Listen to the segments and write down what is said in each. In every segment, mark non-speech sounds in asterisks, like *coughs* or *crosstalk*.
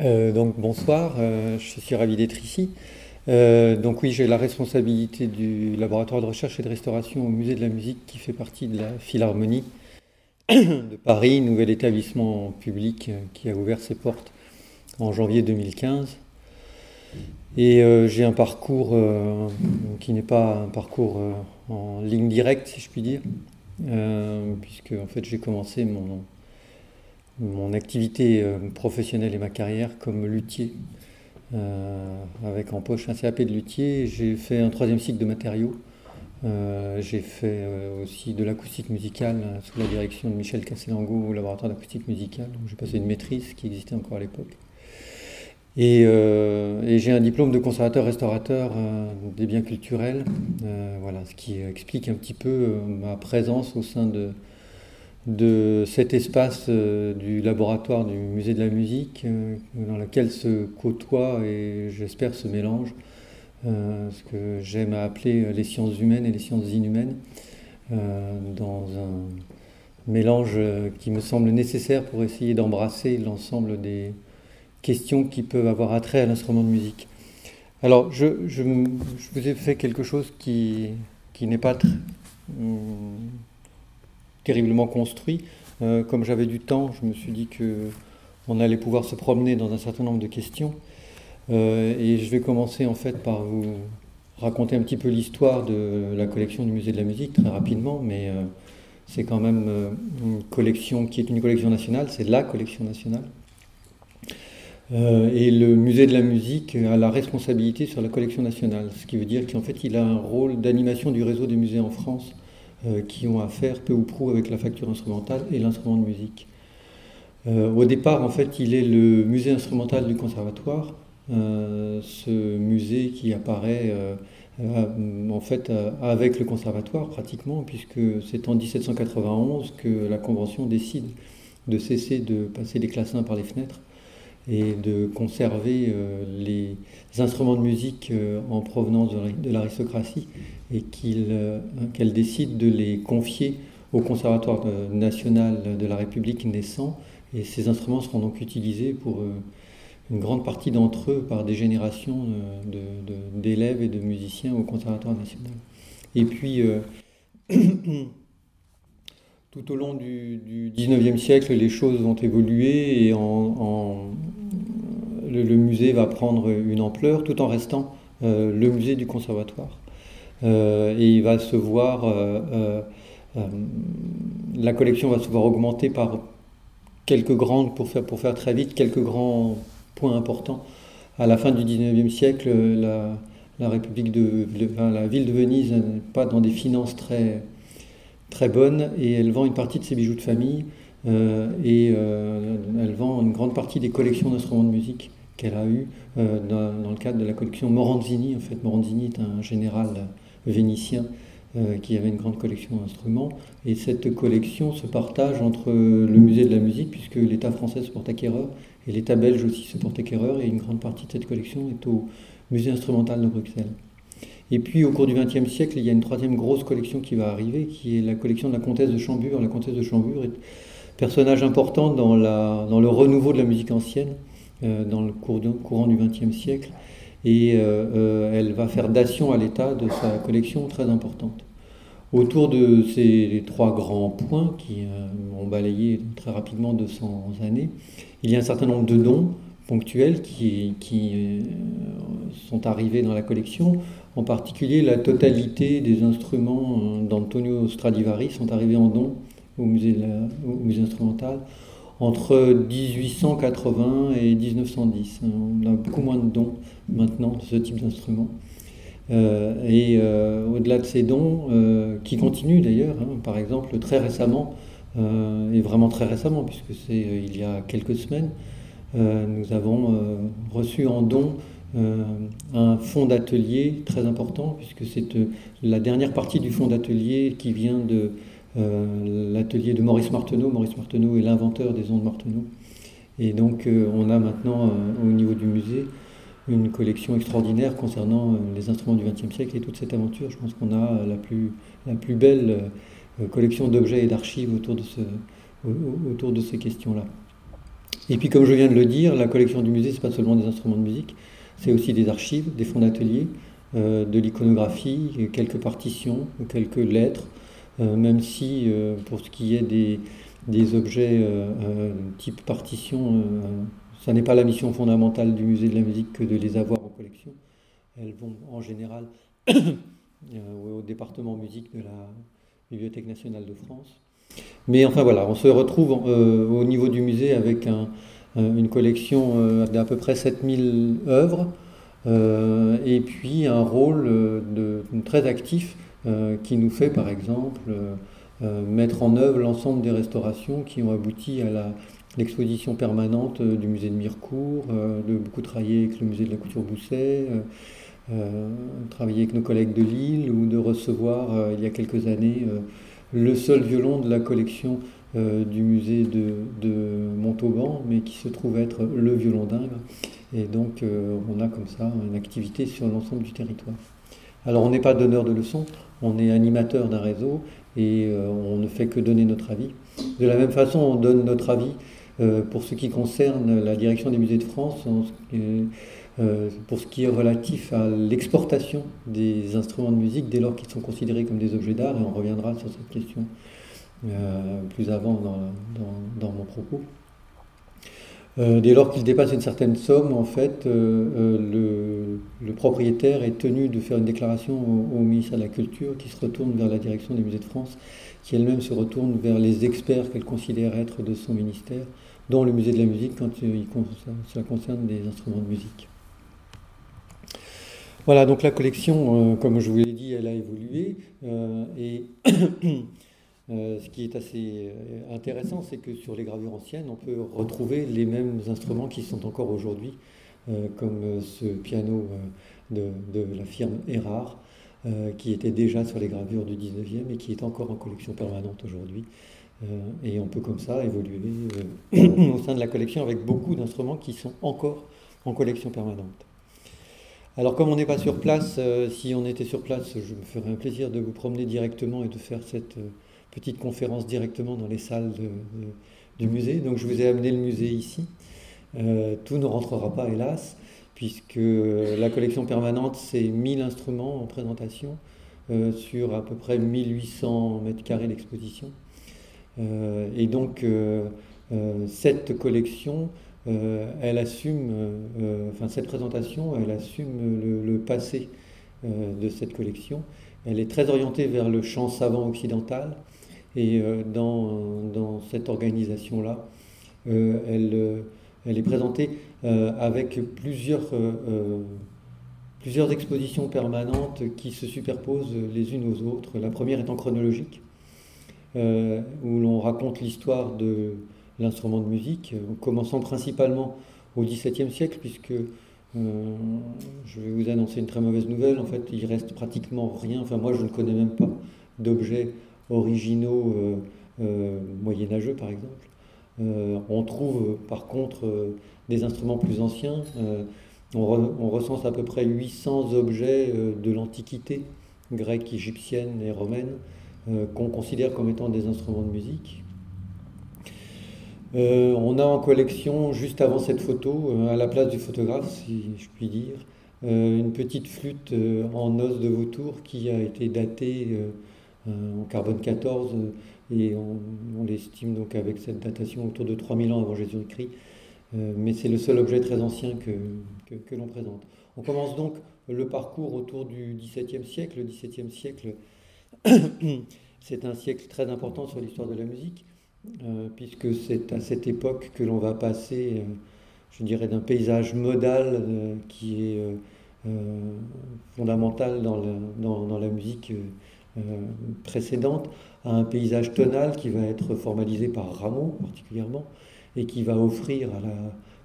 Euh, donc bonsoir, euh, je suis ravi d'être ici. Euh, donc oui, j'ai la responsabilité du laboratoire de recherche et de restauration au musée de la musique qui fait partie de la Philharmonie de Paris, nouvel établissement public qui a ouvert ses portes en janvier 2015. Et j'ai un parcours qui n'est pas un parcours en ligne directe, si je puis dire, puisque en fait j'ai commencé mon, mon activité euh, professionnelle et ma carrière comme luthier, euh, avec en poche un CAP de luthier. J'ai fait un troisième cycle de matériaux. Euh, j'ai fait aussi de l'acoustique musicale sous la direction de Michel Casselango au laboratoire d'acoustique musicale. J'ai passé une maîtrise qui existait encore à l'époque. Et, j'ai un diplôme de conservateur-restaurateur des biens culturels, voilà, ce qui explique un petit peu ma présence au sein de, de cet espace euh, du laboratoire du musée de la musique euh, dans lequel se côtoient et j'espère se mélangent euh, ce que j'aime à appeler les sciences humaines et les sciences inhumaines dans un mélange qui me semble nécessaire pour essayer d'embrasser l'ensemble des questions qui peuvent avoir attrait à l'instrument de musique. Alors, je, vous ai fait quelque chose qui, qui n'est pas très, terriblement construit. Euh, comme j'avais du temps, je me suis dit que on allait pouvoir se promener dans un certain nombre de questions. Euh, et je vais commencer en fait par vous raconter un petit peu l'histoire de la collection du musée de la musique très rapidement, mais euh, c'est quand même une collection qui est une collection nationale, c'est la collection nationale. et le musée de la musique a la responsabilité sur la collection nationale, ce qui veut dire qu'en fait il a un rôle d'animation du réseau des musées en France qui ont à faire peu ou prou avec la facture instrumentale et l'instrument de musique. Euh, au départ, en fait, il est le musée instrumental du conservatoire, euh, ce musée qui apparaît en fait avec le conservatoire pratiquement, puisque c'est en 1791 que la Convention décide de cesser de passer les classins par les fenêtres et de conserver les instruments de musique en provenance de l'aristocratie et euh, qu'elle décide de les confier au Conservatoire national de la République naissant. Et ces instruments seront donc utilisés pour euh, une grande partie d'entre eux par des générations d'élèves et de musiciens au Conservatoire national. Et puis, euh, *clears throat* tout au long du, 19e siècle, les choses vont évoluer et le, musée va prendre une ampleur tout en restant le musée du conservatoire. Euh, et il va se voir, euh, euh, la collection va se voir augmenter par quelques grandes, pour faire, pour faire très vite, quelques grands points importants. À la fin du 19e siècle, la, la République de, la ville de Venise n'est pas dans des finances très, très bonnes et elle vend une partie de ses bijoux de famille et elle vend une grande partie des collections d'instruments de musique qu'elle a eues dans, le cadre de la collection Moranzini. En fait, Moranzini est un général vénitien euh, qui avait une grande collection d'instruments. Et cette collection se partage entre le musée de la musique, puisque l'État français se porte acquéreur, et l'État belge aussi se porte acquéreur, et une grande partie de cette collection est au musée instrumental de Bruxelles. Et puis au cours du XXe siècle, il y a une troisième grosse collection qui va arriver, qui est la collection de la comtesse de Chambure. La comtesse de Chambure est personnage important dans, le renouveau de la musique ancienne, euh, dans le courant du XXe siècle et euh, euh, elle va faire dation à l'état de sa collection très importante. Autour de ces trois grands points qui euh, ont balayé très rapidement 200 années, il y a un certain nombre de dons ponctuels qui, qui sont arrivés dans la collection. En particulier, la totalité des instruments d'Antonio Stradivari sont arrivés en don au musée, au musée instrumental entre 1880 et 1910. On a beaucoup moins de dons maintenant de ce type d'instrument. Euh, et euh, au-delà de ces dons, euh, qui continuent d'ailleurs, hein, par exemple très récemment, et vraiment très récemment, puisque c'est il y a quelques semaines, nous avons reçu en don un fonds d'atelier très important, puisque c'est la dernière partie du fonds d'atelier qui vient de euh, l'atelier de Maurice Marteneau. Maurice Marteneau est l'inventeur des ondes Marteneau. Et donc euh, on a maintenant euh, au niveau du musée une collection extraordinaire concernant les instruments du XXe siècle et toute cette aventure. Je pense qu'on a la plus, la plus belle collection d'objets et d'archives autour, de ce, autour de ces questions-là. Et puis, comme je viens de le dire, la collection du musée, c'est pas seulement des instruments de musique, c'est aussi des archives, des fonds d'atelier, euh, de l'iconographie, quelques partitions, quelques lettres, euh, même si euh, pour ce qui est des, objets type partition, ça n'est pas la mission fondamentale du musée de la musique que de les avoir en collection. Elles vont en général *coughs* au département musique de la Bibliothèque nationale de France. Mais enfin voilà, on se retrouve au niveau du musée avec un, une collection d'à peu près 7000 œuvres euh, et puis un rôle euh, très actif euh, qui nous fait par exemple mettre en œuvre l'ensemble des restaurations qui ont abouti à l'exposition permanente du musée de Mirecourt, de beaucoup travailler avec le musée de la couture Bousset, travailler avec nos collègues de Lille ou de recevoir il y a quelques années le seul violon de la collection du musée de, de, Montauban, mais qui se trouve être le violon d'Ingres. Et donc, euh, on a comme ça une activité sur l'ensemble du territoire. Alors, on n'est pas donneur de leçons, on est animateur d'un réseau et euh, on ne fait que donner notre avis. De la même façon, on donne notre avis euh, pour ce qui concerne la direction des musées de France, pour ce qui est relatif à l'exportation des instruments de musique dès lors qu'ils sont considérés comme des objets d'art, et on reviendra sur cette question plus avant dans mon propos. Euh, dès lors qu'il dépasse une certaine somme, en fait, euh, euh, le, propriétaire est tenu de faire une déclaration au, ministère de la Culture qui se retourne vers la direction des musées de France, qui elle-même se retourne vers les experts qu'elle considère être de son ministère, dont le musée de la musique quand il, ça concerne des instruments de musique. Voilà, donc la collection, comme je vous l'ai dit, elle a évolué et *clears throat* Euh, ce qui est assez euh, intéressant, c'est que sur les gravures anciennes, on peut retrouver les mêmes instruments qui sont encore aujourd'hui, euh, comme ce piano de, la firme Erard, qui était déjà sur les gravures du 19e et qui est encore en collection permanente aujourd'hui. et on peut comme ça évoluer *clears throat* au sein de la collection avec beaucoup d'instruments qui sont encore en collection permanente. Alors comme on n'est pas sur place, si on était sur place, je me ferais un plaisir de vous promener directement et de faire cette petite conférence directement dans les salles du musée. Donc je vous ai amené le musée ici. Euh, tout ne rentrera pas, hélas, puisque la collection permanente, c'est 1000 instruments en présentation euh, sur à peu près 1800 mètres carrés d'exposition. Euh, et donc, cette collection, elle assume, enfin, cette présentation, elle assume le, le passé de cette collection. Elle est très orientée vers le champ savant occidental, et euh, dans, cette organisation-là, euh, elle, euh, elle, est présentée avec plusieurs, expositions permanentes qui se superposent les unes aux autres. La première étant chronologique, où l'on raconte l'histoire de l'instrument de musique, en commençant principalement au XVIIe siècle, puisque je vais vous annoncer une très mauvaise nouvelle. En fait, il reste pratiquement rien. Enfin, moi, je ne connais même pas d'objets originaux euh, euh, moyenâgeux, par exemple. Euh, on trouve par contre des instruments plus anciens. On, recense à peu près 800 objets de l'Antiquité, grecque, égyptienne et romaine, qu'on considère comme étant des instruments de musique. on a en collection, juste avant cette photo, à la place du photographe, si je puis dire, une petite flûte en os de vautour qui a été datée en carbone 14 euh, et on, l'estime donc avec cette datation autour de 3000 ans avant Jésus-Christ. Euh, mais c'est le seul objet très ancien que, que, l'on présente. On commence donc le parcours autour du XVIIe siècle. Le XVIIe siècle, *coughs* c'est un siècle très important sur l'histoire de la musique, puisque c'est à cette époque que l'on va passer, je dirais, d'un paysage modal qui est fondamental dans la, dans, la musique euh, précédente à un paysage tonal qui va être formalisé par Rameau particulièrement et qui va offrir à la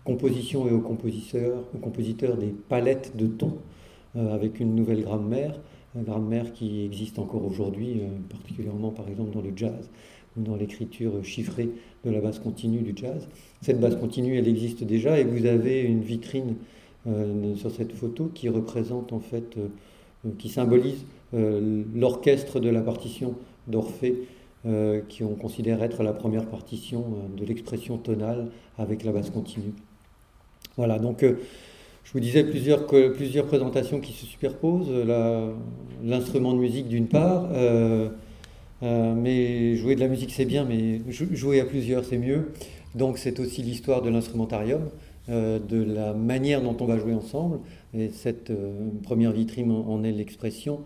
composition et aux compositeurs, aux compositeurs des palettes de tons euh, avec une nouvelle grammaire, grammaire qui existe encore aujourd'hui, euh, particulièrement par exemple dans le jazz ou dans l'écriture chiffrée de la basse continue du jazz. Cette basse continue, elle existe déjà et vous avez une vitrine sur cette photo qui représente en fait, qui symbolise euh, l'orchestre de la partition d'Orphée qui on considère être la première partition de l'expression tonale avec la basse continue. Voilà, donc je vous disais plusieurs, plusieurs présentations qui se superposent. L'instrument de musique d'une part, mais jouer de la musique c'est bien, mais jouer à plusieurs c'est mieux. Donc c'est aussi l'histoire de l'instrumentarium. Euh, de la manière dont on va jouer ensemble. Et cette euh, première vitrine en, est l'expression.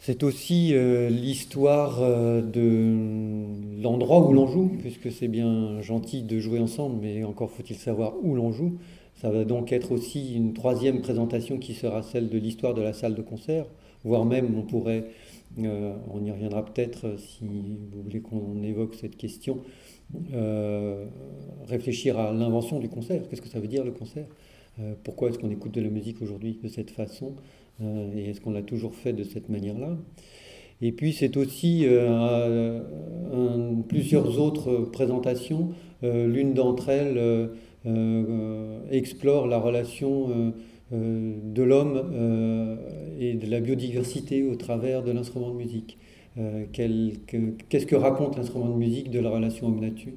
C'est aussi euh, l'histoire de l'endroit où l'on joue, puisque c'est bien gentil de jouer ensemble, mais encore faut-il savoir où l'on joue. Ça va donc être aussi une troisième présentation qui sera celle de l'histoire de la salle de concert, voire même on pourrait, on y reviendra peut-être si vous voulez qu'on évoque cette question, euh, réfléchir à l'invention du concert. Qu'est-ce que ça veut dire le concert? Euh, Pourquoi est-ce qu'on écoute de la musique aujourd'hui de cette façon? euh, Et est-ce qu'on l'a toujours fait de cette manière-là? Et puis c'est aussi plusieurs autres présentations. L'une d'entre elles explore la relation de l'homme et de la biodiversité au travers de l'instrument de musique. Euh, qu'est-ce que raconte l'instrument de musique de la relation homme-nature?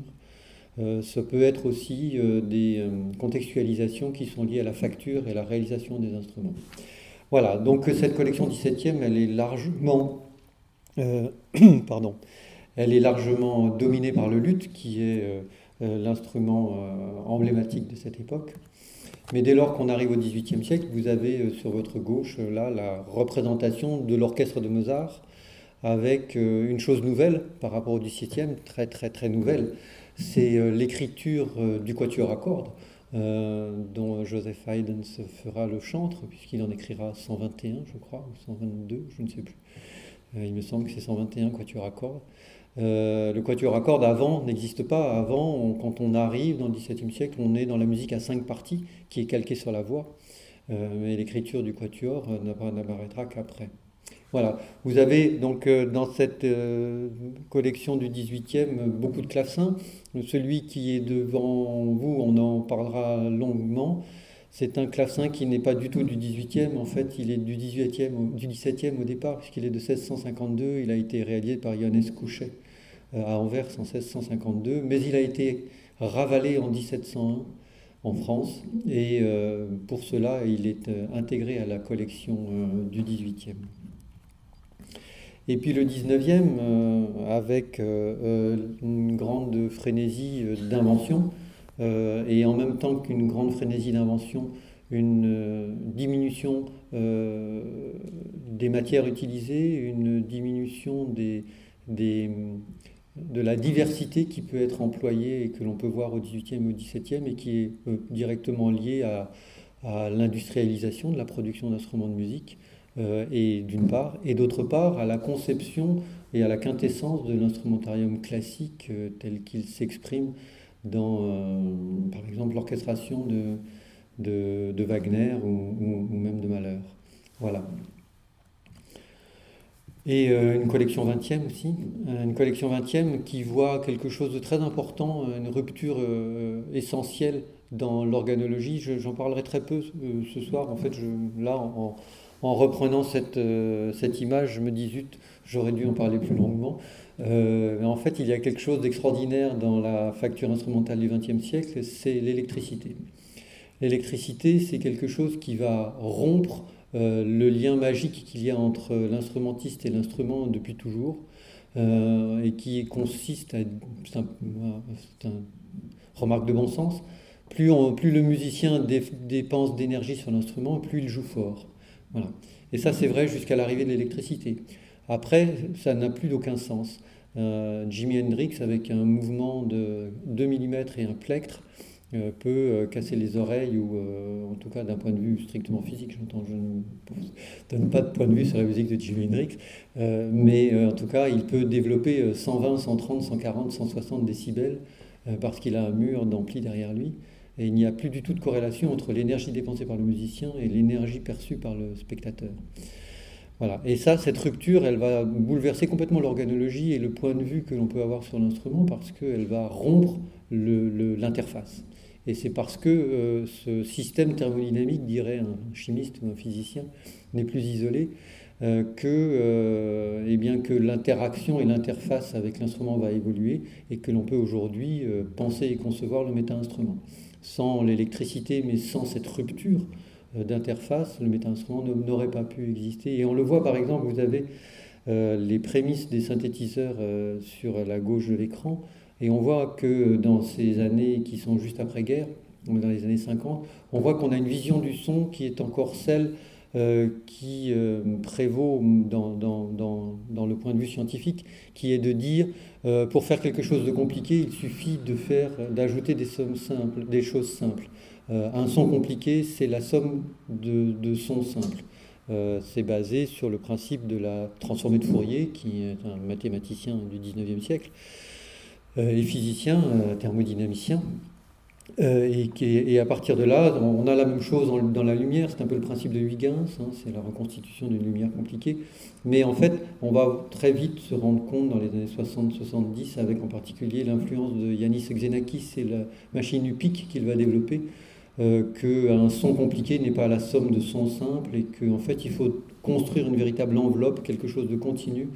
Euh, ça peut être aussi euh, des contextualisations qui sont liées à la facture et la réalisation des instruments. Voilà, donc cette collection 17e, elle est largement, *clears throat* pardon, elle est largement dominée par le luth, qui est l'instrument emblématique de cette époque. Mais dès lors qu'on arrive au XVIIIe siècle, vous avez sur votre gauche là la représentation de l'orchestre de Mozart avec euh, une chose nouvelle par rapport au XVIIe, très très très nouvelle, c'est euh, l'écriture euh, du quatuor à cordes, dont Joseph Haydn se fera le chantre, puisqu'il en écrira 121, je crois, ou 122, je ne sais plus. il me semble que c'est 121 quatuor à cordes. le quatuor à cordes avant n'existe pas. Avant, quand on arrive dans le XVIIe siècle, on est dans la musique à cinq parties qui est calquée sur la voix. mais l'écriture du quatuor n'apparaîtra qu'après. Voilà, vous avez donc euh, dans cette euh, collection du 18e beaucoup de clavecins. Celui qui est devant vous, on en parlera longuement. C'est un clavecin qui n'est pas du tout du 18e, en fait il est du, 18e, du 17e au départ, puisqu'il est de 1652. Il a été réalisé par Johannes Couchet euh, à Anvers en 1652, mais il a été ravalé en 1701 en France, et pour cela il est intégré à la collection du 18e. Et puis le 19e, euh, avec euh, euh, une grande frénésie d'invention, et en même temps qu'une grande frénésie d'invention, une diminution des matières utilisées, une diminution de la diversité qui peut être employée et que l'on peut voir au 18e et au 17e et qui est directement liée à l'industrialisation de la production d'instruments de musique. Euh, et d'une part, et d'autre part à la conception et à la quintessence de l'instrumentarium classique euh, tel qu'il s'exprime dans, euh, par exemple, l'orchestration de, de, Wagner ou, même de Mahler. Voilà. Et une collection 20e aussi, une collection 20e qui voit quelque chose de très important, une rupture essentielle dans l'organologie. J'en parlerai très peu ce soir. En fait, là, en, en reprenant cette, euh, cette image, je me dis, zut, j'aurais dû en parler plus longuement. Euh, en fait, il y a quelque chose d'extraordinaire dans la facture instrumentale du XXe siècle, c'est l'électricité. L'électricité, c'est quelque chose qui va rompre euh, le lien magique qu'il y a entre l'instrumentiste et l'instrument depuis toujours, et qui consiste à... C'est un, remarque de bon sens, plus, plus le musicien dépense d'énergie sur l'instrument, plus il joue fort. Voilà. Et ça, c'est vrai jusqu'à l'arrivée de l'électricité. Après, ça n'a plus d'aucun sens. Euh, Jimi Hendrix, avec un mouvement de 2 mm et un plectre, euh, peut euh, casser les oreilles, ou en tout cas d'un point de vue strictement physique, j'entends, je ne donne pas de point de vue sur la musique de Jimi Hendrix, mais en tout cas, il peut développer 120, 130, 140, 160 décibels parce qu'il a un mur d'ampli derrière lui. Et il n'y a plus du tout de corrélation entre l'énergie dépensée par le musicien et l'énergie perçue par le spectateur. Voilà. Et ça, cette rupture, elle va bouleverser complètement l'organologie et le point de vue que l'on peut avoir sur l'instrument parce qu'elle va rompre l'interface. Et c'est parce que euh, ce système thermodynamique, dirait un chimiste ou un physicien, n'est plus isolé, que, eh bien, que l'interaction et l'interface avec l'instrument va évoluer et que l'on peut aujourd'hui penser et concevoir le méta-instrument. Sans l'électricité, mais sans cette rupture d'interface, le méta-instrument n'aurait pas pu exister. Et on le voit par exemple, vous avez les prémices des synthétiseurs sur la gauche de l'écran. Et on voit que dans ces années qui sont juste après-guerre, dans les années 50, on voit qu'on a une vision du son qui est encore celle euh, qui euh, prévaut dans, le point de vue scientifique, qui est de dire, euh, pour faire quelque chose de compliqué, il suffit de faire, d'ajouter des sommes simples, des choses simples. un son compliqué, c'est la somme de, sons simples. c'est basé sur le principe de la transformée de Fourier, qui est un mathématicien du 19e siècle, euh, et physicien, euh, thermodynamicien. Euh, et, à partir de là, on a la même chose dans, la lumière, c'est un peu le principe de Huygens, hein, c'est la reconstitution d'une lumière compliquée. Mais en fait, on va très vite se rendre compte dans les années 60-70, avec en particulier l'influence de Yanis Xenakis et la machine UPIC qu'il va développer, euh, qu'un son compliqué n'est pas la somme de sons simples et qu'en fait, il faut construire une véritable enveloppe, quelque chose de continu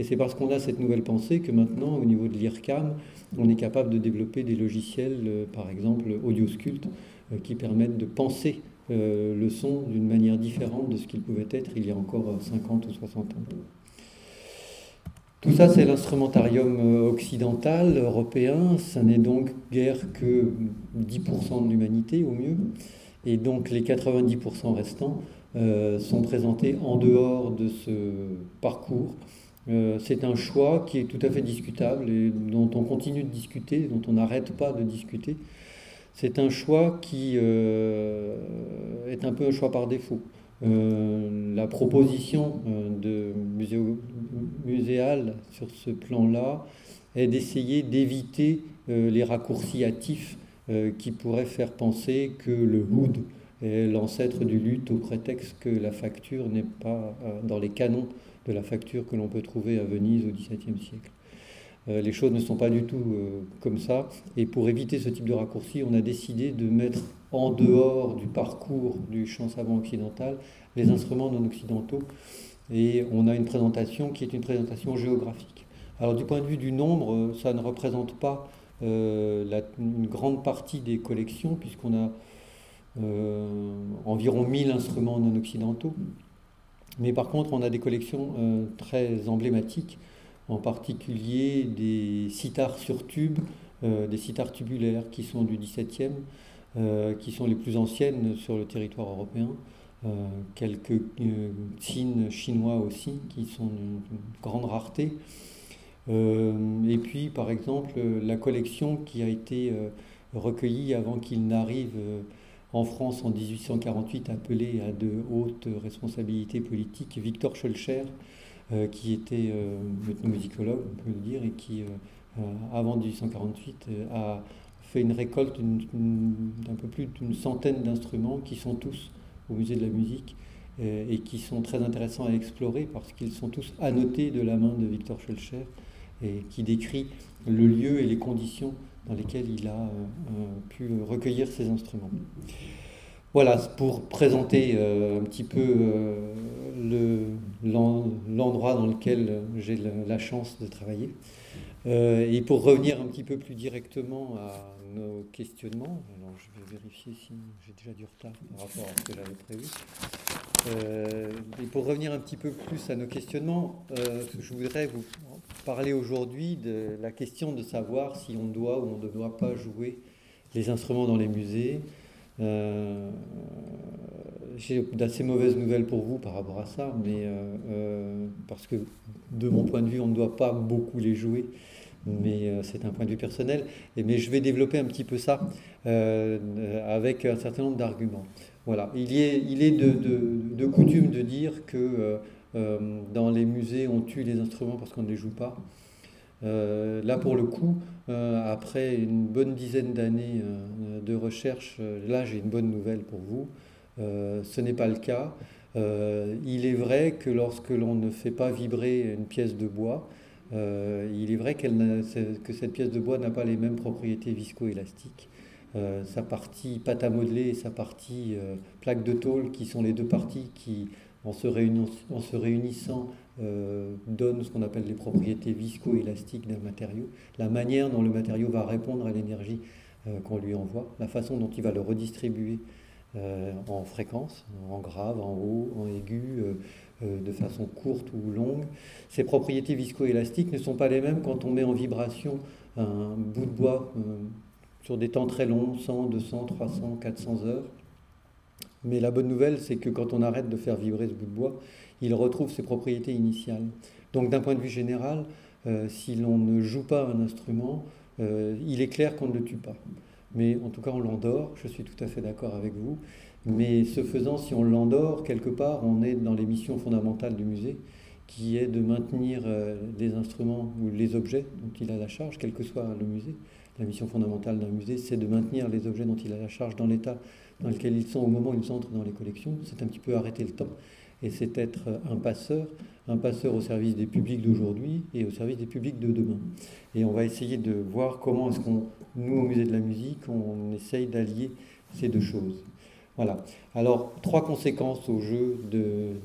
et c'est parce qu'on a cette nouvelle pensée que maintenant, au niveau de l'IRCAM, on est capable de développer des logiciels, euh, par exemple AudioSculpt, euh, qui permettent de penser euh, le son d'une manière différente de ce qu'il pouvait être il y a encore 50 ou 60 ans. Tout ça, c'est l'instrumentarium occidental, européen. Ça n'est donc guère que 10% de l'humanité au mieux. Et donc les 90% restants sont présentés en dehors de ce parcours euh, c'est un choix qui est tout à fait discutable et dont on continue de discuter, dont on n'arrête pas de discuter. C'est un choix qui euh, est un peu un choix par défaut. Euh, la proposition de muséal sur ce plan-là est d'essayer d'éviter les raccourcis hâtifs qui pourraient faire penser que le hood est l'ancêtre du lutte au prétexte que la facture n'est pas dans les canons de la facture que l'on peut trouver à Venise au XVIIe siècle. Euh, les choses ne sont pas du tout euh, comme ça. Et pour éviter ce type de raccourci, on a décidé de mettre en dehors du parcours du chant savant occidental les instruments non occidentaux. Et on a une présentation qui est une présentation géographique. Alors du point de vue du nombre, ça ne représente pas euh, une grande partie des collections, puisqu'on a environ 1000 instruments non occidentaux. Mais par contre, on a des collections euh, très emblématiques, en particulier des sitars sur tube, euh, des sitars tubulaires qui sont du XVIIe, euh, qui sont les plus anciennes sur le territoire européen. quelques signes chinois aussi, qui sont d'une grande rareté. et puis, par exemple, la collection qui a été recueillie avant qu'il n'arrive en France en 1848 appelé à de hautes responsabilités politiques, Victor Schulcher, euh, qui était euh, musicologue, on peut le dire, et qui, euh, avant 1848, a fait une récolte d'un peu plus d'une centaine d'instruments qui sont tous au musée de la musique et qui sont très intéressants à explorer parce qu'ils sont tous annotés de la main de Victor Schulcher et qui décrit le lieu et les conditions dans lesquels il a euh, euh, pu recueillir ces instruments. Voilà, pour présenter euh, un petit peu l'endroit dans lequel j'ai la chance de travailler. et pour revenir un petit peu plus directement à nos questionnements, alors je vais vérifier si j'ai déjà du retard par rapport à ce que j'avais prévu. et pour revenir un petit peu plus à nos questionnements, je voudrais vous parler aujourd'hui de la question de savoir si on doit ou on ne doit pas jouer les instruments dans les musées. Euh, j'ai d'assez mauvaises nouvelles pour vous par rapport à ça, mais euh, euh, parce que de mon point de vue, on ne doit pas beaucoup les jouer, mais c'est un point de vue personnel. Mais je vais développer un petit peu ça avec un certain nombre d'arguments. Voilà, il, est, de, coutume de dire que euh, dans les musées, on tue les instruments parce qu'on ne les joue pas. Euh, là, pour le coup, euh, après une bonne dizaine d'années de recherche, là, j'ai une bonne nouvelle pour vous. ce n'est pas le cas. il est vrai que lorsque l'on ne fait pas vibrer une pièce de bois, il est vrai que cette pièce de bois n'a pas les mêmes propriétés viscoélastiques. sa partie pâte à modeler et sa partie plaque de tôle, qui sont les deux parties qui en se, réunissant, euh, donne ce qu'on appelle les propriétés viscoélastiques d'un matériau, la manière dont le matériau va répondre à l'énergie qu'on lui envoie, la façon dont il va le redistribuer en fréquence, en grave, en haut, en aigu, de façon courte ou longue. Ces propriétés viscoélastiques ne sont pas les mêmes quand on met en vibration un bout de bois sur des temps très longs, 100, 200, 300, 400 heures. Mais la bonne nouvelle, c'est que quand on arrête de faire vibrer ce bout de bois, il retrouve ses propriétés initiales. Donc d'un point de vue général, euh, si l'on ne joue pas un instrument, euh, il est clair qu'on ne le tue pas. Mais en tout cas, on l'endort, je suis tout à fait d'accord avec vous. Mais ce faisant, si on l'endort, quelque part, on est dans les missions fondamentales du musée, qui est de maintenir euh, les instruments ou les objets dont il a la charge, quel que soit le musée, la mission fondamentale d'un musée, c'est de maintenir les objets dont il a la charge dans l'état dans lequel ils sont au moment où ils entrent dans les collections. C'est un petit peu arrêter le temps. Et c'est être un passeur, un passeur au service des publics d'aujourd'hui et au service des publics de demain. Et on va essayer de voir comment est-ce qu'on, nous au musée de la musique, on essaye d'allier ces deux choses. Voilà. Alors, trois conséquences au jeu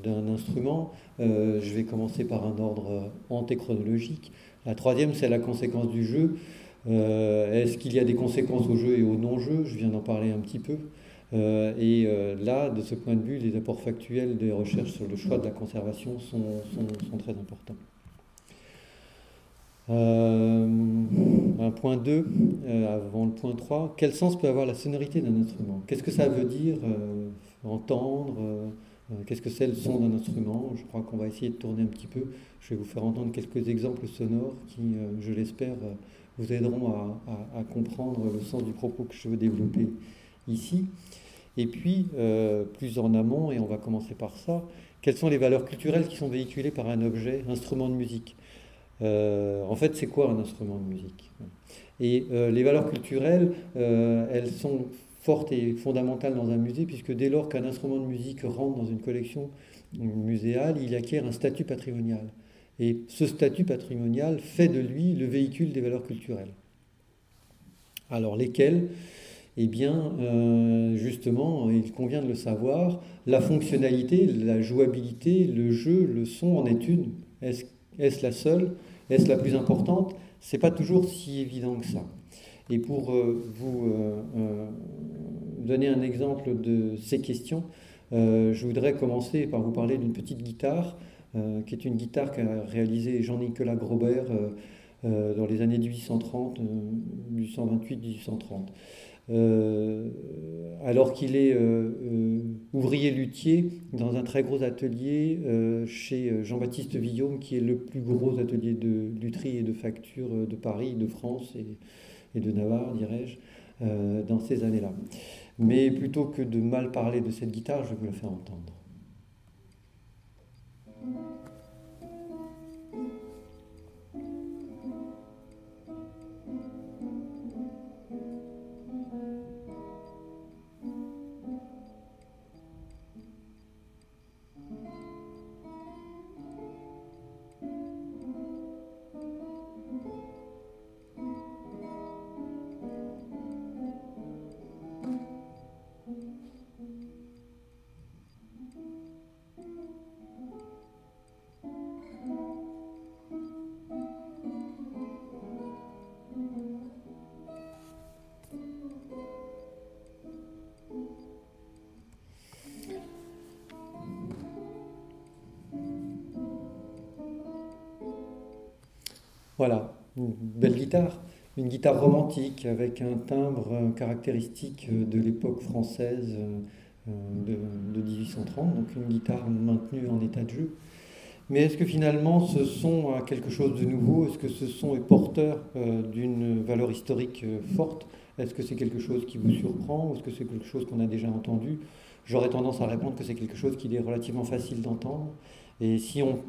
d'un instrument. Euh, je vais commencer par un ordre antéchronologique. La troisième, c'est la conséquence du jeu. Euh, est-ce qu'il y a des conséquences au jeu et au non-jeu? Je viens d'en parler un petit peu. Euh, et euh, là, de ce point de vue, les apports factuels des recherches sur le choix de la conservation sont, très importants. Un point 2, avant le point 3, quel sens peut avoir la sonorité d'un instrument? Qu'est-ce que ça veut dire entendre Qu'est-ce que c'est le son d'un instrument? Je crois qu'on va essayer de tourner un petit peu. Je vais vous faire entendre quelques exemples sonores qui, je l'espère, vous aideront à, comprendre le sens du propos que je veux développer ici. Et puis, euh, plus en amont, et on va commencer par ça, quelles sont les valeurs culturelles qui sont véhiculées par un objet, instrument de musique? Euh, En fait, c'est quoi un instrument de musique? Et euh, les valeurs culturelles, elles sont fortes et fondamentales dans un musée, puisque dès lors qu'un instrument de musique rentre dans une collection muséale, il acquiert un statut patrimonial. Et ce statut patrimonial fait de lui le véhicule des valeurs culturelles. Alors lesquelles? Eh bien, euh, justement, il convient de le savoir, la fonctionnalité, la jouabilité, le jeu, le son en est une. Est-ce la seule? Est-ce la plus importante? C'est pas toujours si évident que ça. Et pour euh, vous euh, donner un exemple de ces questions, je voudrais commencer par vous parler d'une petite guitare euh, qui est une guitare qu'a réalisée Jean-Nicolas Grobert euh, euh, dans les années 1830, 1828-1830. Alors qu'il est ouvrier luthier dans un très gros atelier chez Jean-Baptiste Villaume, qui est le plus gros atelier de lutherie et de facture de Paris, de France et, de Navarre, dirais-je, dans ces années-là. Mais plutôt que de mal parler de cette guitare, je vais vous la faire entendre. Voilà, une belle guitare, une guitare romantique avec un timbre caractéristique de l'époque française euh, de, 1830, donc une guitare maintenue en état de jeu. Mais est-ce que finalement ce son a quelque chose de nouveau? Est-ce que ce son est porteur euh, d'une valeur historique euh, forte? Est-ce que c'est quelque chose qui vous surprend? Est-ce que c'est quelque chose qu'on a déjà entendu? J'aurais tendance à répondre que c'est quelque chose qui est relativement facile d'entendre. Et si on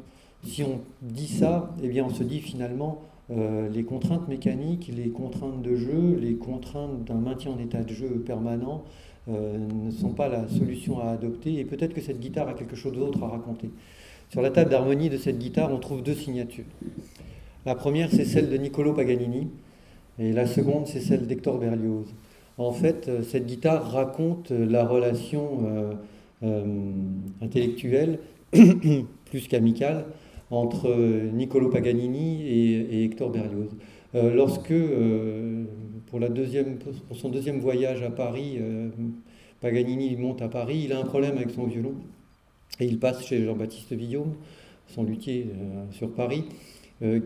si on dit ça, eh bien on se dit finalement euh, les contraintes mécaniques, les contraintes de jeu, les contraintes d'un maintien en état de jeu permanent euh, ne sont pas la solution à adopter et peut-être que cette guitare a quelque chose d'autre à raconter. Sur la table d'harmonie de cette guitare, on trouve deux signatures. La première, c'est celle de Niccolo Paganini et la seconde, c'est celle d'Hector Berlioz. En fait, euh, cette guitare raconte la relation intellectuelle, *coughs* plus qu'amicale, entre Niccolo Paganini et, Hector Berlioz. lorsque, pour, la deuxième, pour son deuxième voyage à Paris, Paganini monte à Paris, il a un problème avec son violon, et il passe chez Jean-Baptiste Villaume, son luthier sur Paris,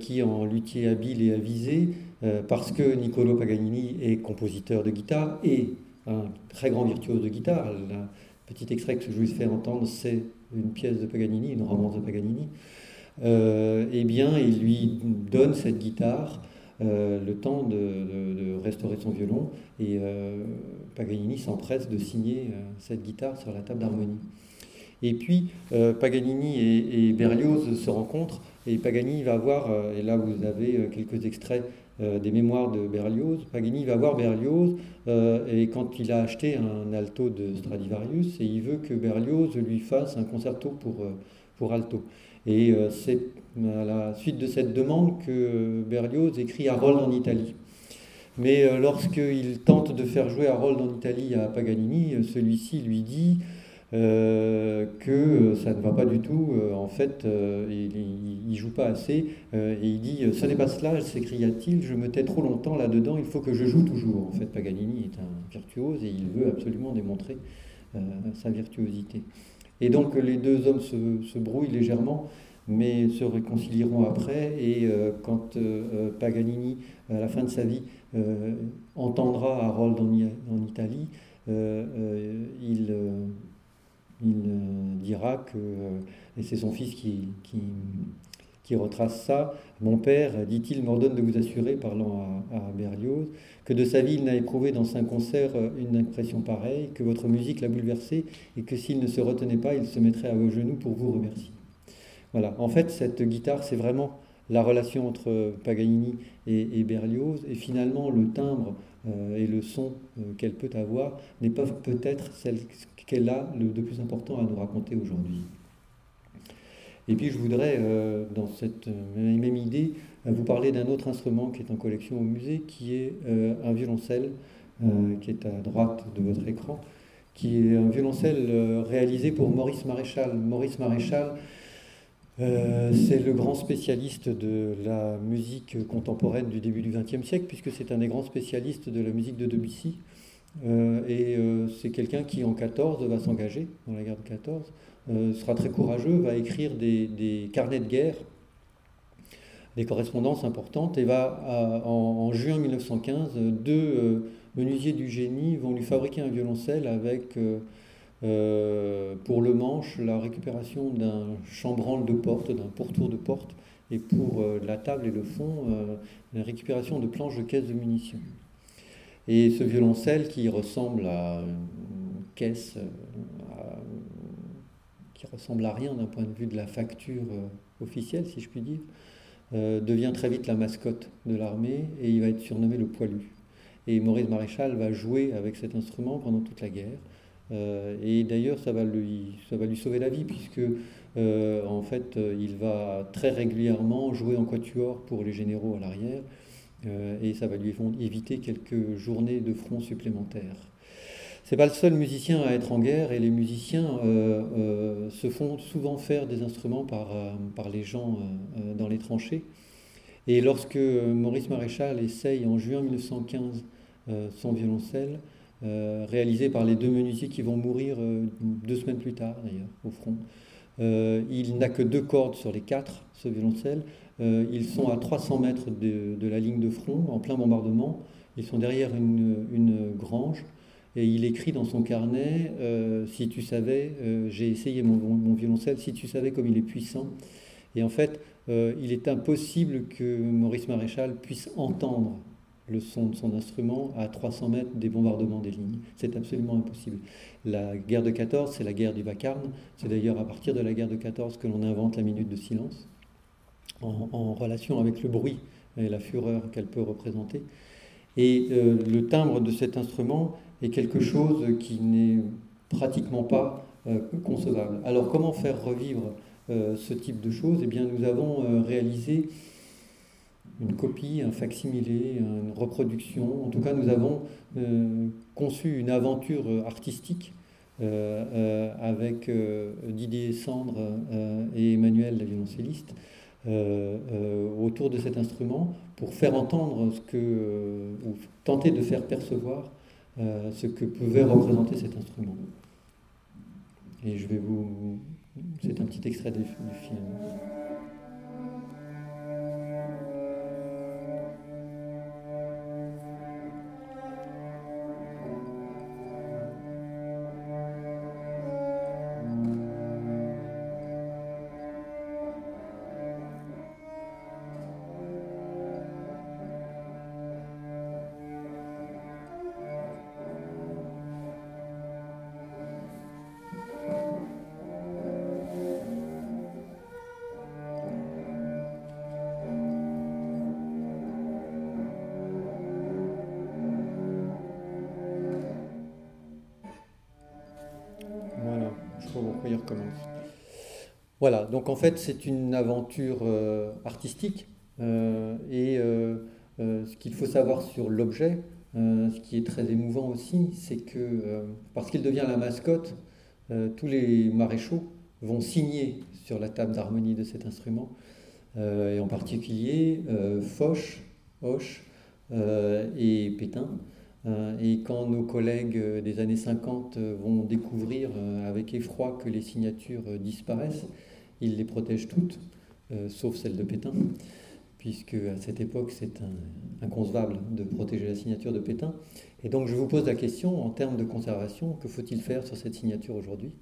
qui en luthier habile et avisé, parce que Niccolo Paganini est compositeur de guitare et un très grand virtuose de guitare. Le petit extrait que je vous fais entendre, c'est une pièce de Paganini, une romance de Paganini. Euh, eh bien, il lui donne cette guitare euh, le temps de, restaurer son violon et euh, Paganini s'empresse de signer cette guitare sur la table d'harmonie. Et puis Paganini et, et, Berlioz se rencontrent et Paganini va voir, et là vous avez quelques extraits des mémoires de Berlioz. Paganini va voir Berlioz et quand il a acheté un alto de Stradivarius et il veut que Berlioz lui fasse un concerto pour, pour alto. Et c'est à la suite de cette demande que Berlioz écrit Harold en Italie. Mais lorsqu'il tente de faire jouer Harold en Italie à Paganini, celui-ci lui dit euh, que ça ne va pas du tout. Euh, en fait, euh, il ne joue pas assez. et il dit Ce n'est pas cela, s'écria-t-il, je me tais trop longtemps là-dedans, il faut que je joue toujours. En fait, Paganini est un virtuose et il veut absolument démontrer sa virtuosité. Et donc, les deux hommes se, brouillent légèrement mais se réconcilieront après. Et quand Paganini, à la fin de sa vie, entendra Harold en, Italie, il, euh, dira que, euh, et c'est son fils qui, retrace ça, mon père, dit-il, m'ordonne de vous assurer, parlant à, Berlioz, que de sa vie il n'a éprouvé dans un concert euh, une impression pareille, que votre musique l'a bouleversé et que s'il ne se retenait pas, il se mettrait à vos genoux pour vous remercier. Voilà, en fait, cette guitare, c'est vraiment la relation entre Paganini et, Berlioz, et finalement le timbre et le son qu'elle peut avoir n'est pas peut-être celle qu'elle a le, de plus important à nous raconter aujourd'hui. Et puis je voudrais, euh, dans cette euh, même idée, euh, vous parler d'un autre instrument qui est en collection au musée, qui est un violoncelle, qui est à droite de votre écran, qui est un violoncelle réalisé pour Maurice Maréchal. Maurice Maréchal, c'est le grand spécialiste de la musique contemporaine du début du XXe siècle, puisque c'est un des grands spécialistes de la musique de Debussy. Et c'est quelqu'un qui, en 14, va s'engager dans la guerre de 14, euh, sera très courageux, va écrire des, carnets de guerre, des correspondances importantes, et va, en, juin 1915, deux menuisiers du génie vont lui fabriquer un violoncelle avec, pour le manche, la récupération d'un chambranle de porte, d'un pourtour de porte, et pour la table et le fond, la récupération de planches de caisse de munitions. Et ce violoncelle qui ressemble à une caisse, euh, qui ressemble à rien d'un point de vue de la facture euh, officielle, si je puis dire, euh, devient très vite la mascotte de l'armée et il va être surnommé le poilu. Et Maurice Maréchal va jouer avec cet instrument pendant toute la guerre. et d'ailleurs, ça, va lui, ça va lui sauver la vie, puisque en fait, il va très régulièrement jouer en quatuor pour les généraux à l'arrière. Euh, et ça va lui éviter quelques journées de front supplémentaires. C'est pas le seul musicien à être en guerre et les musiciens euh, euh, se font souvent faire des instruments par, par les gens dans les tranchées. Et lorsque Maurice Maréchal essaye en juin 1915 son violoncelle, réalisé par les deux menuisiers qui vont mourir deux semaines plus tard d'ailleurs au front, il n'a que deux cordes sur les quatre, ce violoncelle. Euh, ils sont à 300 mètres de, la ligne de front, en plein bombardement. Ils sont derrière une, grange. Et il écrit dans son carnet euh, Si tu savais, euh, j'ai essayé mon, violoncelle, si tu savais comme il est puissant. Et en fait, il est impossible que Maurice Maréchal puisse entendre le son de son instrument à 300 mètres des bombardements des lignes. C'est absolument impossible. La guerre de 14, c'est la guerre du vacarme. C'est d'ailleurs à partir de la guerre de 14 que l'on invente la minute de silence en, relation avec le bruit et la fureur qu'elle peut représenter. Et euh, le timbre de cet instrument est quelque chose qui n'est pratiquement pas euh, concevable. Alors comment faire revivre euh, ce type de choses? Eh bien nous avons réalisé une copie, un facsimilé, une reproduction. En tout cas, nous avons conçu une aventure artistique avec Didier Sandre et Emmanuel, la violoncelliste, autour de cet instrument pour faire entendre ce que, ou tenter de faire percevoir ce que pouvait représenter cet instrument. Et je vais vous. C'est un petit extrait du film. Voilà, donc en fait c'est une aventure euh, artistique euh, et euh, ce qu'il faut savoir sur l'objet, ce qui est très émouvant aussi, c'est que parce qu'il devient la mascotte, tous les maréchaux vont signer sur la table d'harmonie de cet instrument, et en particulier Foch, Hoche et Pétain. Et quand nos collègues des années 50 vont découvrir avec effroi que les signatures disparaissent, il les protège toutes, euh, sauf celle de Pétain, puisque à cette époque c'est inconcevable de protéger la signature de Pétain. Et donc je vous pose la question en termes de conservation, que faut-il faire sur cette signature aujourd'hui?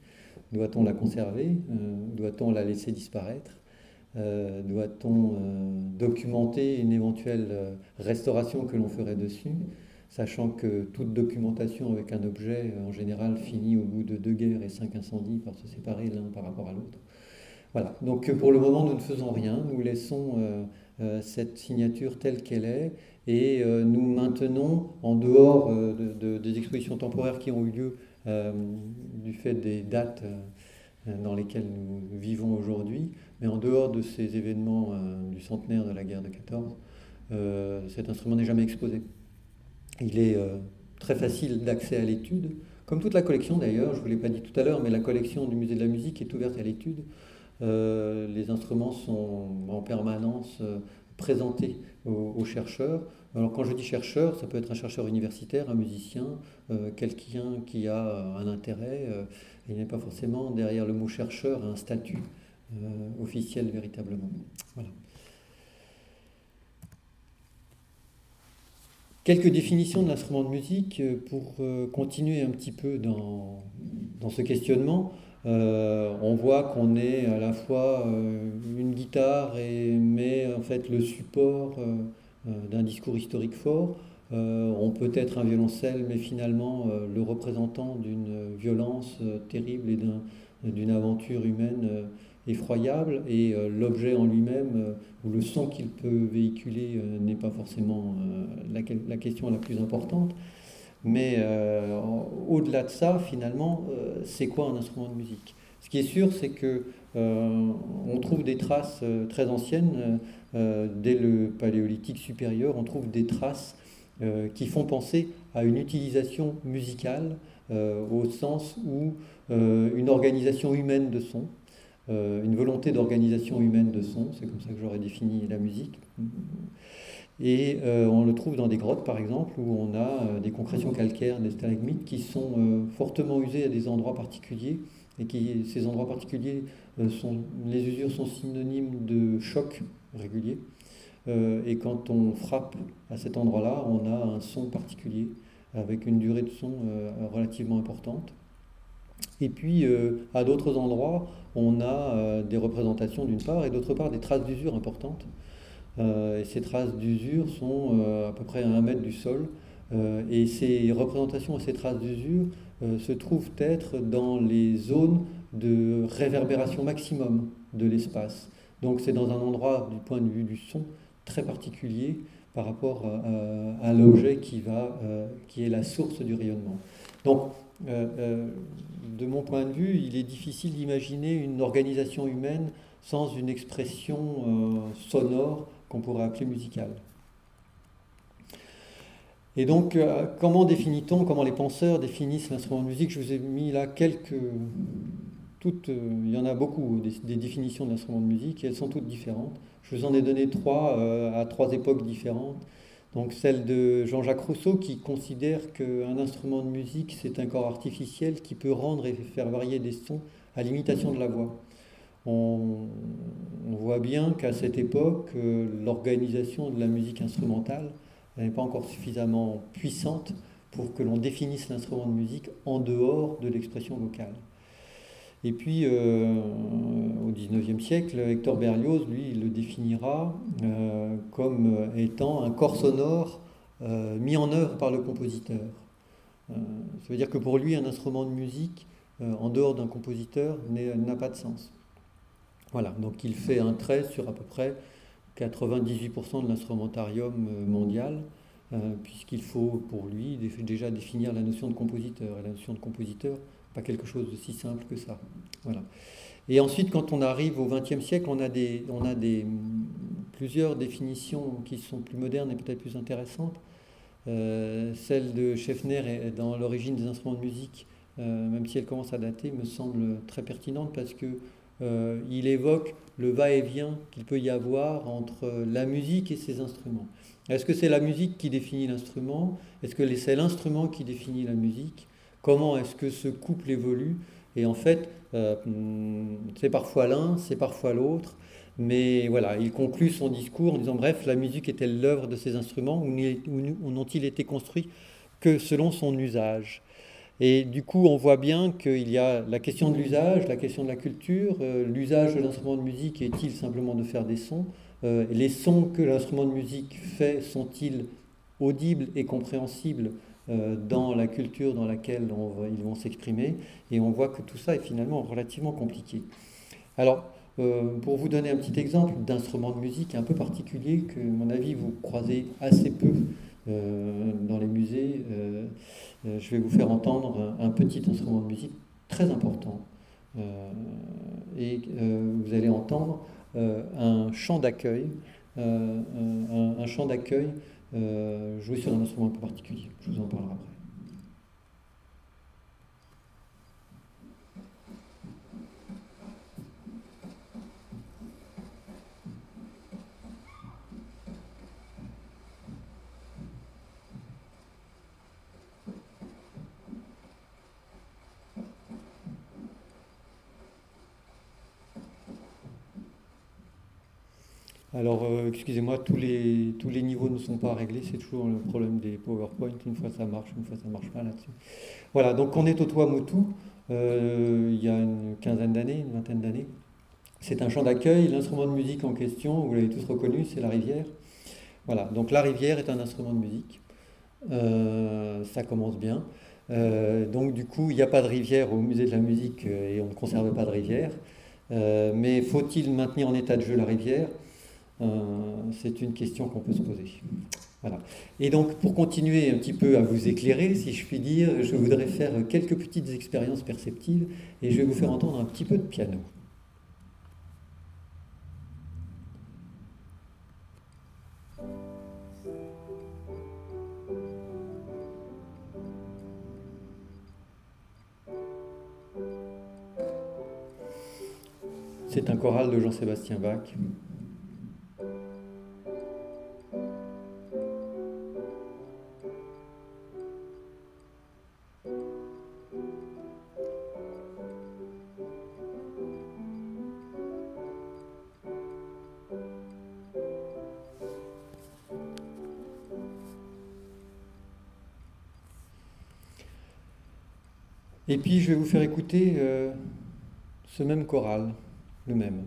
Doit-on la conserver? Euh, Doit-on la laisser disparaître? Euh, Doit-on documenter une éventuelle restauration que l'on ferait dessus? Sachant que toute documentation avec un objet, en général, finit au bout de deux guerres et cinq incendies par se séparer l'un par rapport à l'autre. Voilà, donc euh, pour le moment, nous ne faisons rien, nous laissons euh, euh, cette signature telle qu'elle est et nous maintenons, en dehors des expositions temporaires qui ont eu lieu du fait des dates dans lesquelles nous vivons aujourd'hui, mais en dehors de ces événements du centenaire de la guerre de 14, cet instrument n'est jamais exposé. Il est très facile d'accès à l'étude, comme toute la collection d'ailleurs, je ne vous l'ai pas dit tout à l'heure, mais la collection du musée de la musique est ouverte à l'étude. Euh, les instruments sont en permanence euh, présentés aux, chercheurs. Alors quand je dis chercheur, ça peut être un chercheur universitaire, un musicien, euh, quelqu'un qui a un intérêt. il n'est pas forcément derrière le mot chercheur un statut officiel véritablement. Quelques définitions de l'instrument de musique pour continuer un petit peu dans, dans ce questionnement. Euh, on voit qu'on est à la fois euh, une guitare, et, mais en fait le support euh, d'un discours historique fort. on peut être un violoncelle, mais finalement le représentant d'une violence terrible et d'une aventure humaine effroyable. Et l'objet en lui-même, ou le son qu'il peut véhiculer, n'est pas forcément la, question la plus importante. Mais euh, au-delà de ça, finalement, euh, c'est quoi un instrument de musique? Ce qui est sûr, c'est que euh, on trouve des traces très anciennes dès le paléolithique supérieur. On trouve des traces qui font penser à une utilisation musicale au sens où une organisation humaine de son, une volonté d'organisation humaine de son, c'est comme ça que j'aurais défini la musique et euh, on le trouve dans des grottes, par exemple, où on a euh, des concrétions calcaires, des stalagmites qui sont euh, fortement usées à des endroits particuliers. Et qui, ces endroits particuliers, sont, les usures sont synonymes de choc régulier. et quand on frappe à cet endroit-là, on a un son particulier, avec une durée de son relativement importante. Et puis, à d'autres endroits, on a des représentations d'une part, et d'autre part des traces d'usure importantes. Euh, ces traces d'usure sont euh, à peu près à un mètre du sol. Euh, et ces représentations et ces traces d'usure se trouvent être dans les zones de réverbération maximum de l'espace. Donc c'est dans un endroit du point de vue du son très particulier par rapport à, l'objet qui, va, qui est la source du rayonnement. Donc de mon point de vue, il est difficile d'imaginer une organisation humaine sans une expression sonore qu'on pourrait appeler musicale. Et donc, euh, comment définit-on, comment les penseurs définissent l'instrument de musique? Je vous ai mis là quelques. Toutes, euh, il y en a beaucoup, des, définitions de l'instrument de musique, et elles sont toutes différentes. Je vous en ai donné trois euh, à trois époques différentes. Donc, celle de Jean-Jacques Rousseau qui considère qu'un instrument de musique, c'est un corps artificiel qui peut rendre et faire varier des sons à l'imitation de la voix. On, on voit bien qu'à cette époque, l'organisation de la musique instrumentale n'est pas encore suffisamment puissante pour que l'on définisse l'instrument de musique en dehors de l'expression vocale. Et puis, euh, au XIXe siècle, Hector Berlioz, lui, il le définira euh, comme étant un corps sonore euh, mis en œuvre par le compositeur. ça veut dire que pour lui, un instrument de musique, en dehors d'un compositeur, n'a pas de sens. Voilà, donc il fait un trait sur à peu près 98% de l'instrumentarium euh, mondial, euh, puisqu'il faut pour lui déjà définir la notion de compositeur. Et la notion de compositeur, pas quelque chose de si simple que ça. Voilà. Et ensuite, quand on arrive au XXe siècle, on a, plusieurs définitions qui sont plus modernes et peut-être plus intéressantes. Euh, celle de Scheffner dans l'origine des instruments de musique, même si elle commence à dater, me semble très pertinente parce que euh, il évoque le va-et-vient qu'il peut y avoir entre la musique et ses instruments. Est-ce que c'est la musique qui définit l'instrument? Est-ce que c'est l'instrument qui définit la musique? Comment est-ce que ce couple évolue? Et en fait, euh, c'est parfois l'un, c'est parfois l'autre. Mais voilà, il conclut son discours en disant bref, la musique est-elle l'œuvre de ces instruments ou n'ont-ils été construits que selon son usage? Et du coup, on voit bien qu'il y a la question de l'usage, la question de la culture. Euh, l'usage de l'instrument de musique est-il simplement de faire des sons? Euh, Les sons que l'instrument de musique fait sont-ils audibles et compréhensibles? Dans la culture dans laquelle ils vont s'exprimer Et on voit que tout ça est finalement relativement compliqué. Alors, pour vous donner un petit exemple d'instrument de musique un peu particulier que, à mon avis, vous croisez assez peu dans les musées, euh, je vais vous faire entendre un petit instrument de musique très important. Euh, et euh, vous allez entendre un chant d'accueil, un, chant d'accueil joué sur un instrument un peu particulier. Je vous en parlerai après. Alors, euh, excusez-moi, tous les, tous les niveaux ne sont pas réglés, c'est toujours le problème des PowerPoint, une fois ça marche, une fois ça marche pas là-dessus. Voilà, donc on est au Toit euh, il y a une quinzaine d'années, une vingtaine d'années. C'est un champ d'accueil, l'instrument de musique en question, vous l'avez tous reconnu, c'est la rivière. Voilà, donc la rivière est un instrument de musique, euh, ça commence bien. donc du coup, il n'y a pas de rivière au musée de la musique et on ne conserve pas de rivière. mais faut-il maintenir en état de jeu la rivière? C'est une question qu'on peut se poser. Et donc, pour continuer un petit peu à vous éclairer, si je puis dire, je voudrais faire quelques petites expériences perceptives et je vais vous faire entendre un petit peu de piano. C'est un choral de Jean-Sébastien Bach. Je vais vous faire écouter euh, ce même choral, le même.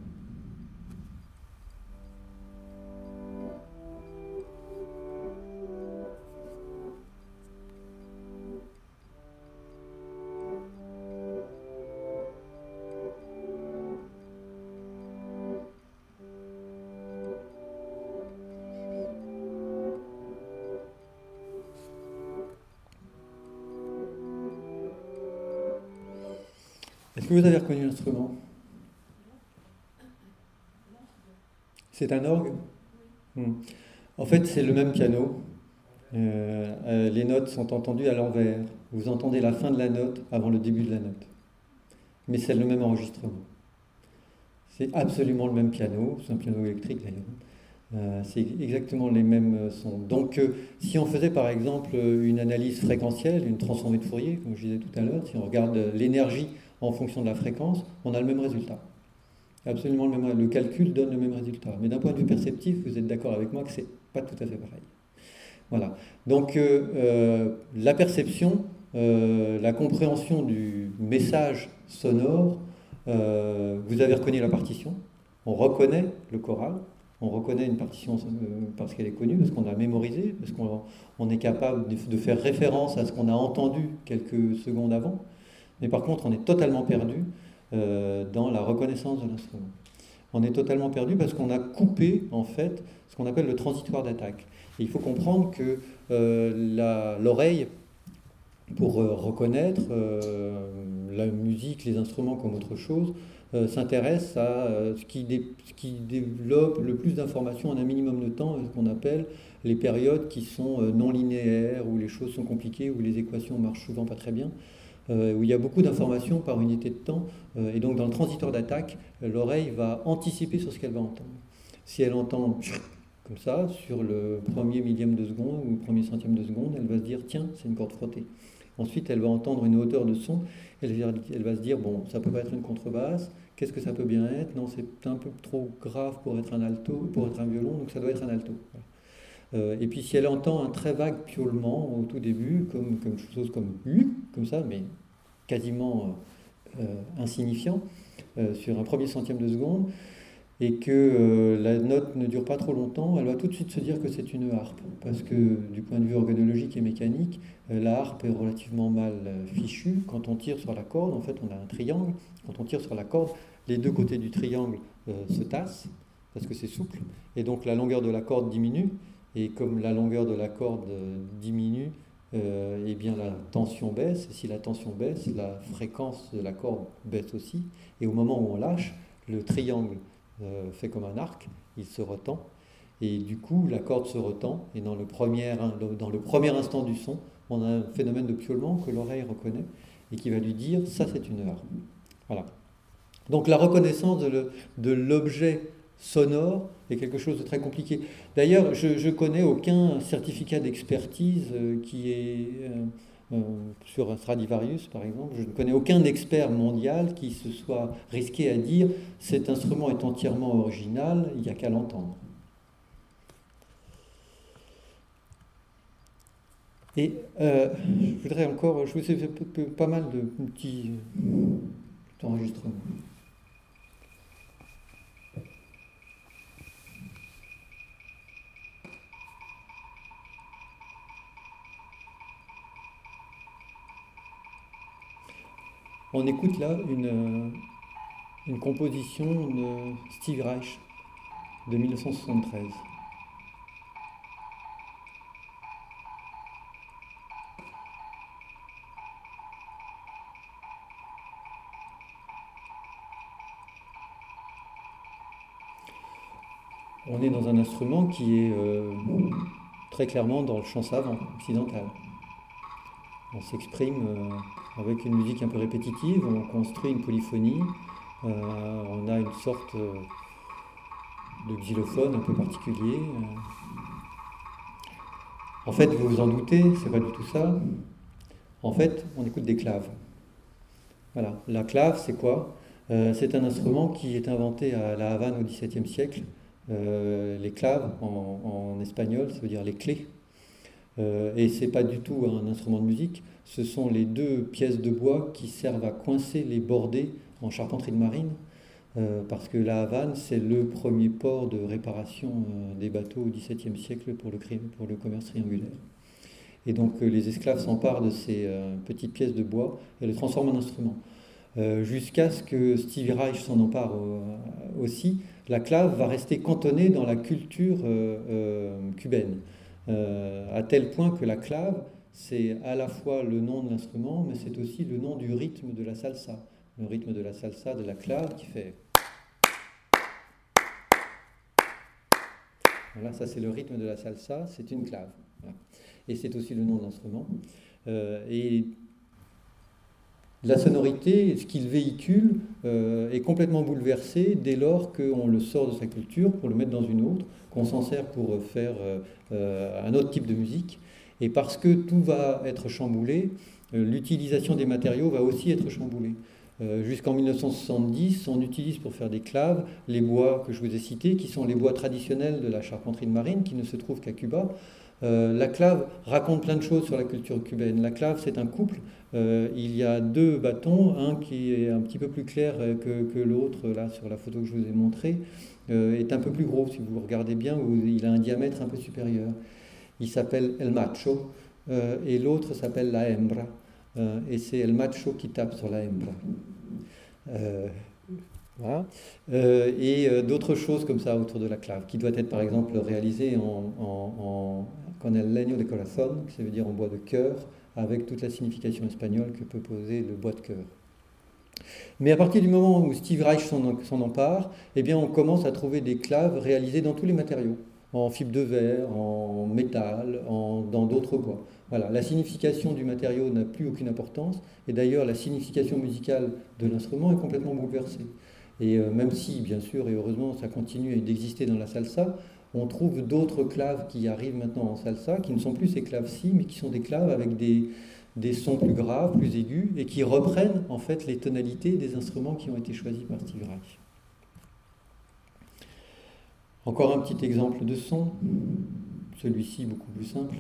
Vous avez reconnu l'instrument C'est un orgue hmm. En fait, c'est le même piano. les notes sont entendues à l'envers. Vous entendez la fin de la note avant le début de la note. Mais c'est le même enregistrement. C'est absolument le même piano, c'est un piano électrique d'ailleurs. Euh, c'est exactement les mêmes sons. Donc, euh, si on faisait par exemple une analyse fréquentielle, une transformée de Fourier, comme je disais tout à l'heure, si on regarde l'énergie en fonction de la fréquence, on a le même résultat. Absolument le même. Le calcul donne le même résultat. Mais d'un point de vue perceptif, vous êtes d'accord avec moi que c'est pas tout à fait pareil. Voilà. Donc, euh, la perception, la compréhension du message sonore, vous avez reconnu la partition, on reconnaît le choral, on reconnaît une partition euh, parce qu'elle est connue, parce qu'on a mémorisé, parce qu'on est capable de, faire référence à ce qu'on a entendu quelques secondes avant. Mais par contre, on est totalement perdu euh, dans la reconnaissance de l'instrument. On est totalement perdu parce qu'on a coupé, en fait, ce qu'on appelle le transitoire d'attaque. il faut comprendre que euh, l'oreille, pour reconnaître la musique, les instruments comme autre chose, euh, s'intéresse à euh, ce qui, qui, développe le plus d'informations en un minimum de temps, ce qu'on appelle les périodes qui sont euh, non linéaires, où les choses sont compliquées, où les équations marchent souvent pas très bien, où il y a beaucoup d'informations par unité de temps. et donc dans le transitoire d'attaque, l'oreille va anticiper sur ce qu'elle va entendre. Si elle entend *laughs* comme ça, sur le premier millième de seconde ou premier centième de seconde, elle va se dire tiens, c'est une corde frottée. Ensuite, elle va entendre une hauteur de son, elle, elle va se dire bon, ça peut pas être une contrebasse, Qu'est-ce que ça peut bien être? Non, c'est un peu trop grave pour être un alto, pour être un violon, donc ça doit être un alto. Euh, et puis si elle entend un très vague piaulement au tout début, comme quelque chose comme U, comme ça, mais quasiment euh, euh, insignifiant, sur un premier centième de seconde, et que la note ne dure pas trop longtemps, elle va tout de suite se dire que c'est une harpe, parce que du point de vue organologique et mécanique, la harpe est relativement mal fichue. Quand on tire sur la corde, en fait, on a un triangle. Quand on tire sur la corde, les deux côtés du triangle se tassent parce que c'est souple, et donc la longueur de la corde diminue, et comme la longueur de la corde euh, diminue, euh, eh bien la tension baisse, et si la tension baisse, la fréquence de la corde baisse aussi, et au moment où on lâche, le triangle fait comme un arc, il se retend, et du coup la corde se retend, et dans le premier, dans le premier instant du son, on a un phénomène de piaulement que l'oreille reconnaît, et qui va lui dire ça c'est une harpe. Voilà. Donc la reconnaissance de l'objet sonore quelque chose de très compliqué. D'ailleurs, je ne connais aucun certificat d'expertise euh, qui est euh, euh, sur Stradivarius, par exemple. Je ne connais aucun expert mondial qui se soit risqué à dire cet instrument est entièrement original, il n'y a qu'à l'entendre. Et je voudrais encore, je vous ai fait pas mal de petits enregistrements. On écoute là une, une composition de Steve Reich de 1973. On est dans un instrument qui est euh, très clairement dans le chant savant occidental. On s'exprime euh, avec une musique un peu répétitive, on construit une polyphonie, euh, on a une sorte euh, de xylophone un peu particulier. En fait, vous vous en doutez, c'est pas du tout ça. En fait, on écoute des claves. Voilà, la clave, c'est quoi? C'est un instrument qui est inventé à La Havane au XVIIe siècle. les claves, en, espagnol, ça veut dire les clés. Et c'est pas du tout un instrument de musique, ce sont les deux pièces de bois qui servent à coincer les bordées en charpenterie de marine, euh, parce que la Havane, c'est le premier port de réparation euh, des bateaux au XVIIe siècle pour le, commerce triangulaire. Et donc euh, les esclaves s'emparent de ces petites pièces de bois et les transforment en instruments. Jusqu'à ce que Stevie Reich s'en empare aussi, la clave va rester cantonnée dans la culture cubaine, à tel point que la clave c'est à la fois le nom de l'instrument, mais c'est aussi le nom du rythme de la salsa. Le rythme de la salsa, de la clave qui fait. Voilà, ça c'est le rythme de la salsa, c'est une clave. et c'est aussi le nom de l'instrument. et la sonorité, ce qu'il véhicule, est complètement bouleversé dès lors qu'on le sort de sa culture pour le mettre dans une autre, qu'on s'en sert pour faire un autre type de musique. Et parce que tout va être chamboulé, l'utilisation des matériaux va aussi être chamboulée. Euh, jusqu'en 1970, on utilise pour faire des claves les bois que je vous ai cités, qui sont les bois traditionnels de la charpenterie de marine, qui ne se trouvent qu'à Cuba. Euh, la clave raconte plein de choses sur la culture cubaine. La clave, c'est un couple. Euh, il y a deux bâtons, un qui est un petit peu plus clair que, l'autre, là sur la photo que je vous ai montrée, est un peu plus gros, si vous regardez bien, il a un diamètre un peu supérieur. Il s'appelle El Macho, et l'autre s'appelle la Hembra. Euh, et c'est El Macho qui tape sur la hembra. Euh, voilà. Euh, et d'autres choses comme ça autour de la clave, qui doit être par exemple réalisée en, con el leño de corazón, qui veut dire en bois de cœur, avec toute la signification espagnole que peut poser le bois de cœur. Mais à partir du moment où Steve Reich s'en empare, eh bien on commence à trouver des claves réalisées dans tous les matériaux, en fibre de verre, en métal, en, dans d'autres bois. Voilà, la signification du matériau n'a plus aucune importance, et d'ailleurs la signification musicale de l'instrument est complètement bouleversée. Et euh, même si, bien sûr, et heureusement, ça continue d'exister dans la salsa, on trouve d'autres claves qui arrivent maintenant en salsa, qui ne sont plus ces claves-ci, mais qui sont des claves avec des, sons plus graves, plus aigus, et qui reprennent en fait les tonalités des instruments qui ont été choisis par Reich. Encore un petit exemple de son, celui-ci beaucoup plus simple.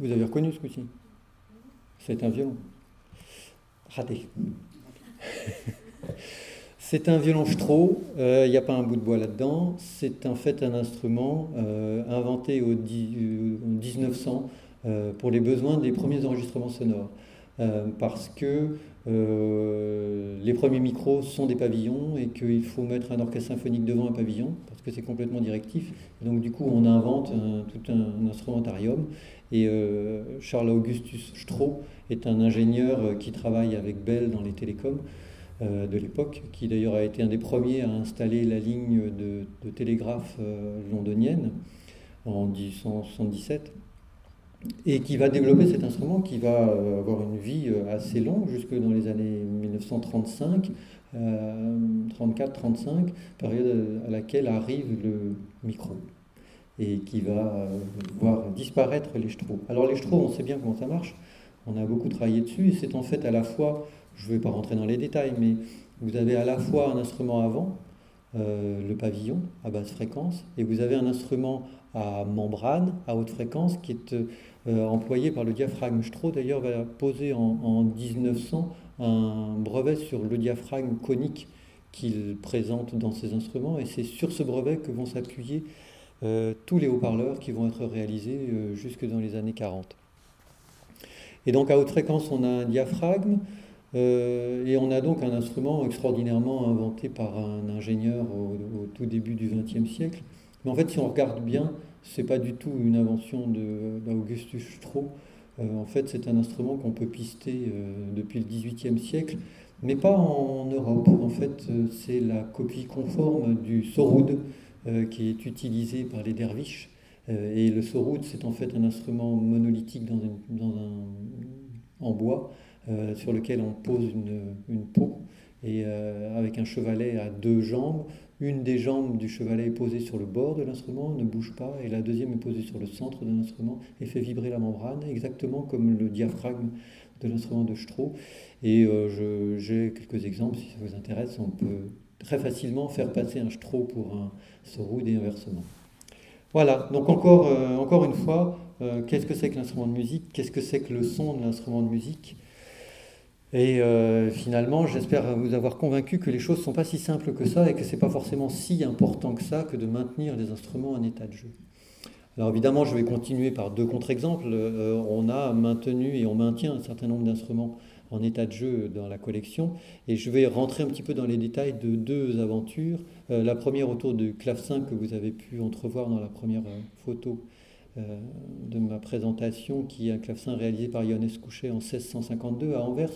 Vous avez reconnu ce coup-ci? C'est un violon. Raté. *laughs* C'est un violon Stro, il euh, n'y a pas un bout de bois là-dedans. C'est en fait un instrument euh, inventé au, 1900 euh, pour les besoins des premiers enregistrements sonores. parce que les premiers micros sont des pavillons et qu'il faut mettre un orchestre symphonique devant un pavillon parce que c'est complètement directif. donc du coup, on invente tout un, instrumentarium et euh, Charles Augustus Stroh est un ingénieur euh, qui travaille avec Bell dans les télécoms euh, de l'époque, qui d'ailleurs a été un des premiers à installer la ligne de, télégraphe londonienne en 1877 et qui va développer cet instrument qui va avoir une vie assez longue jusque dans les années 1935, 34-35, période à laquelle arrive le micro et qui va euh, voir disparaître les Stro. Alors les Stro, on sait bien comment ça marche, on a beaucoup travaillé dessus, et c'est en fait à la fois, je ne vais pas rentrer dans les détails, mais vous avez à la fois un instrument avant, euh, le pavillon à basse fréquence, et vous avez un instrument à membrane, à haute fréquence, qui est euh, employé par le diaphragme. Stro d'ailleurs va poser en, en 1900 un brevet sur le diaphragme conique qu'il présente dans ses instruments, et c'est sur ce brevet que vont s'appuyer euh, tous les haut-parleurs qui vont être réalisés euh, jusque dans les années 40. Et donc à haute fréquence, on a un diaphragme euh, et on a donc un instrument extraordinairement inventé par un ingénieur au, tout début du XXe siècle. Mais en fait, si on regarde bien, c'est pas du tout une invention d'Augustus Stroh. en fait, c'est un instrument qu'on peut pister depuis le XVIIIe siècle, mais pas en Europe. En fait, c'est la copie conforme du Sorud, euh, qui est utilisé par les derviches. Euh, et le soroud, c'est en fait un instrument monolithique dans, un, en bois euh, sur lequel on pose une, une peau et avec un chevalet à deux jambes. Une des jambes du chevalet est posée sur le bord de l'instrument, ne bouge pas, et la deuxième est posée sur le centre de l'instrument et fait vibrer la membrane, exactement comme le diaphragme de l'instrument de Stroh. Et j'ai quelques exemples, si ça vous intéresse, on peut très facilement faire passer un Stroh pour un, roue et inversement. Voilà, donc encore, euh, une fois, euh, qu'est-ce que c'est que l'instrument de musique Qu'est-ce que c'est que le son de l'instrument de musique? Et euh, finalement, j'espère vous avoir convaincu que les choses ne sont pas si simples que ça et que ce n'est pas forcément si important que ça que de maintenir les instruments en état de jeu. Alors évidemment, je vais continuer par deux contre-exemples. on a maintenu et on maintient un certain nombre d'instruments en état de jeu dans la collection. Et je vais rentrer un petit peu dans les détails de deux aventures. Euh, la première autour du clavecin que vous avez pu entrevoir dans la première euh, photo euh, de ma présentation, qui est un clavecin réalisé par Johannes Couchet en 1652 à Anvers.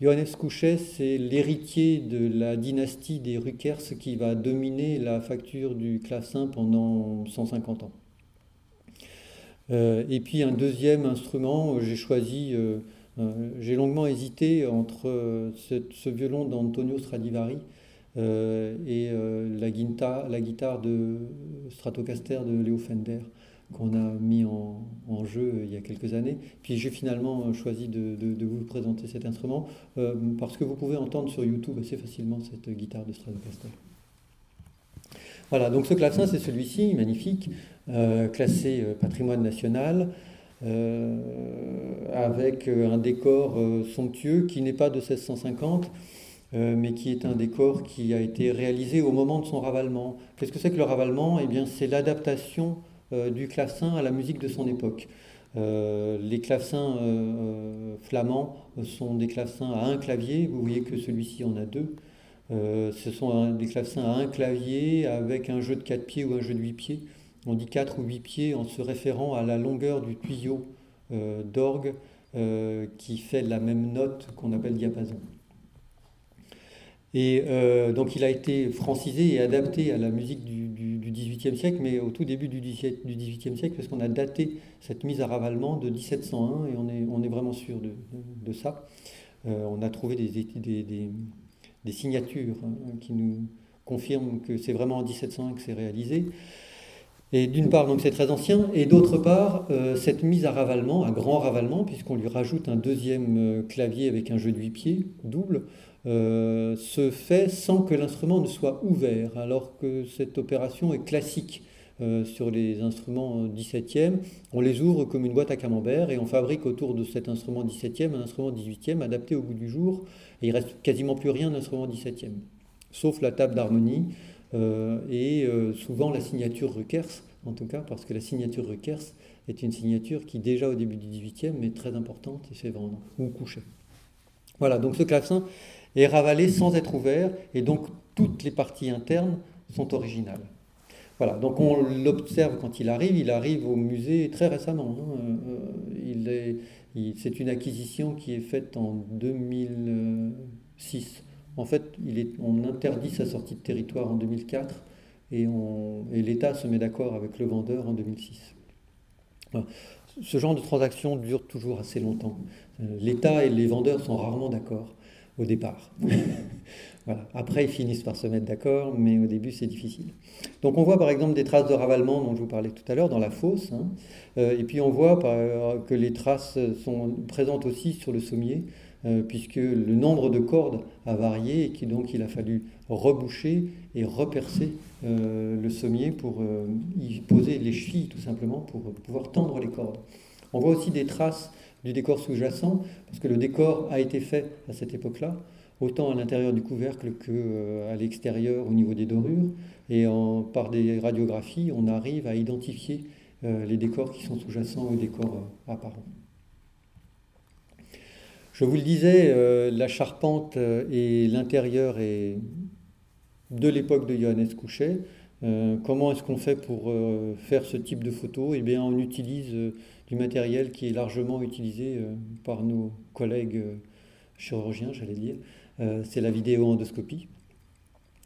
Johannes Couchet, c'est l'héritier de la dynastie des Ruckers qui va dominer la facture du clavecin pendant 150 ans. et puis un deuxième instrument, j'ai choisi j'ai longuement hésité entre euh, ce, violon d'Antonio Stradivari euh, et la guitare de Stratocaster de Léo Fender qu'on a mis en, jeu il y a quelques années. Puis j'ai finalement choisi de, vous présenter cet instrument parce que vous pouvez entendre sur YouTube assez facilement cette guitare de Stratocaster. Voilà, donc ce clavecin, c'est celui-ci, magnifique, classé patrimoine national. Euh, avec un décor euh, somptueux qui n'est pas de 1650, euh, mais qui est un décor qui a été réalisé au moment de son ravalement. Qu'est-ce que c'est que le ravalement? Eh bien, c'est l'adaptation du clavecin à la musique de son époque. les clavecins flamands sont des clavecins à un clavier, vous voyez que celui-ci en a deux. ce sont des clavecins à un clavier avec un jeu de quatre pieds ou un jeu de huit pieds. On dit 4 ou 8 pieds en se référant à la longueur du tuyau euh, d'orgue euh, qui fait la même note qu'on appelle diapason. Et euh, donc il a été francisé et adapté à la musique du, XVIIIe siècle, mais au tout début du XVIIIe siècle, parce qu'on a daté cette mise à ravalement de 1701, et on est, vraiment sûr de, ça. on a trouvé des signatures hein, qui nous confirment que c'est vraiment en 1701 que c'est réalisé. Et d'une part, donc c'est très ancien, et d'autre part, euh, cette mise à ravalement, à grand ravalement, puisqu'on lui rajoute un deuxième euh, clavier avec un jeu de huit pieds double, euh, se fait sans que l'instrument ne soit ouvert, alors que cette opération est classique sur les instruments 17e. On les ouvre comme une boîte à camembert et on fabrique autour de cet instrument 17e un instrument 18e adapté au goût du jour, et il reste quasiment plus rien d'instrument 17e, sauf la table d'harmonie et euh, souvent la signature Ruckers, en tout cas, parce que la signature Ruckers est une signature qui, déjà au début du 18e, est très importante et c'est vendre, ou coucher. Voilà, donc ce clavecin est ravalé sans être ouvert, et donc toutes les parties internes sont originales. Voilà, donc on l'observe quand il arrive, il arrive au musée très récemment. Hein. Euh, c'est une acquisition qui est faite en 2006 en fait, on interdit sa sortie de territoire en 2004 et, l'État se met d'accord avec le vendeur en 2006. Ce genre de transaction dure toujours assez longtemps. Euh, L'État et les vendeurs sont rarement d'accord au départ. *laughs* Après, ils finissent par se mettre d'accord, mais au début, c'est difficile. Donc, on voit par exemple des traces de ravalement dont je vous parlais tout à l'heure dans la fosse. Hein. Euh, et puis, on voit que les traces sont présentes aussi sur le sommier. Euh, puisque le nombre de cordes a varié et qui donc a fallu reboucher et repercer euh, le sommier pour euh, y poser les chevilles tout simplement pour pouvoir tendre les cordes. On voit aussi des traces du décor sous-jacent parce que le décor a été fait à cette époque-là, autant à l'intérieur du couvercle qu'à l'extérieur au niveau des dorures et par des radiographies on arrive à identifier les décors qui sont sous-jacents aux décors apparents. Je vous le disais, euh, la charpente euh, et l'intérieur est de l'époque de Johannes Couchet. Euh, comment est-ce qu'on fait pour faire ce type de photo? Eh bien, on utilise du matériel qui est largement utilisé par nos collègues chirurgiens, j'allais dire. C'est la vidéo-endoscopie.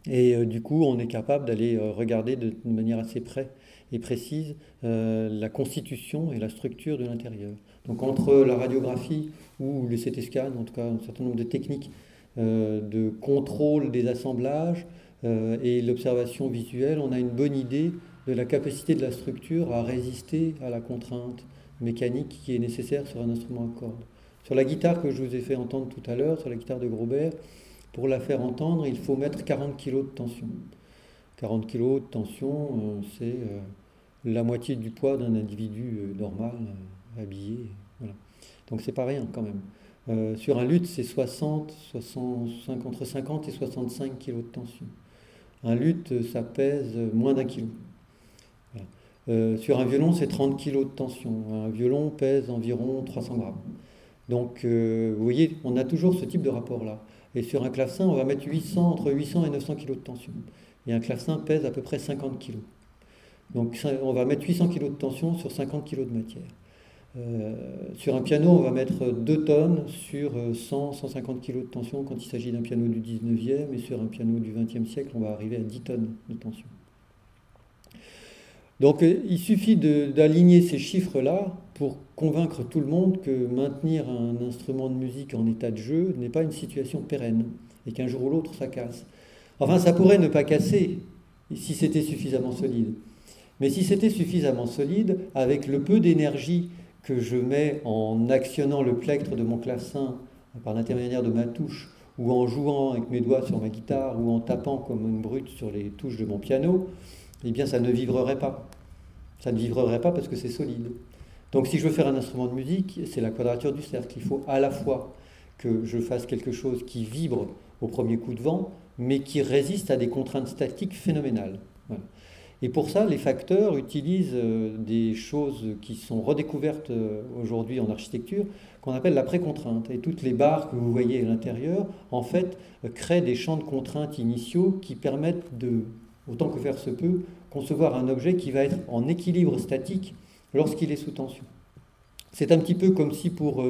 Et du coup, on est capable d'aller regarder de, manière assez près et précise la constitution et la structure de l'intérieur. Donc entre la radiographie ou le CT scan, en tout cas un certain nombre de techniques euh, de contrôle des assemblages euh, et l'observation visuelle, on a une bonne idée de la capacité de la structure à résister à la contrainte mécanique qui est nécessaire sur un instrument à cordes. Sur la guitare que je vous ai fait entendre tout à l'heure, sur la guitare de Grobert, pour la faire entendre, il faut mettre 40 kg de tension. 40 kg de tension, euh, c'est la moitié du poids d'un individu normal habillé. Donc c'est pas rien quand même. Euh, sur un luth, c'est 60, 65, entre 50 et 65 kg de tension. Un luth, ça pèse moins d'un kilo. Euh, sur un violon, c'est 30 kg de tension. Un violon pèse environ 300 grammes. Donc, euh, vous voyez, on a toujours ce type de rapport-là. Et sur un clavecin, on va mettre 800, entre 800 et 900 kg de tension. Et un clavecin pèse à peu près 50 kg. Donc, on va mettre 800 kg de tension sur 50 kg de matière. Euh, sur un piano, on va mettre 2 tonnes sur 100, 150 kg de tension quand il s'agit d'un piano du 19e, et sur un piano du 20e siècle, on va arriver à 10 tonnes de tension. Donc euh, il suffit d'aligner ces chiffres-là pour convaincre tout le monde que maintenir un instrument de musique en état de jeu n'est pas une situation pérenne et qu'un jour ou l'autre ça casse. Enfin, ça pourrait ne pas casser si c'était suffisamment solide. Mais si c'était suffisamment solide, avec le peu d'énergie que je mets en actionnant le plectre de mon clavecin par l'intermédiaire de ma touche, ou en jouant avec mes doigts sur ma guitare, ou en tapant comme une brute sur les touches de mon piano, eh bien ça ne vibrerait pas. Ça ne vibrerait pas parce que c'est solide. Donc si je veux faire un instrument de musique, c'est la quadrature du cercle. Il faut à la fois que je fasse quelque chose qui vibre au premier coup de vent, mais qui résiste à des contraintes statiques phénoménales. Et pour ça, les facteurs utilisent euh, des choses qui sont redécouvertes euh, aujourd'hui en architecture, qu'on appelle la précontrainte. Et toutes les barres que vous voyez à l'intérieur, en fait, euh, créent des champs de contraintes initiaux qui permettent de, autant que faire se peut, concevoir un objet qui va être en équilibre statique lorsqu'il est sous tension. C'est un petit peu comme si pour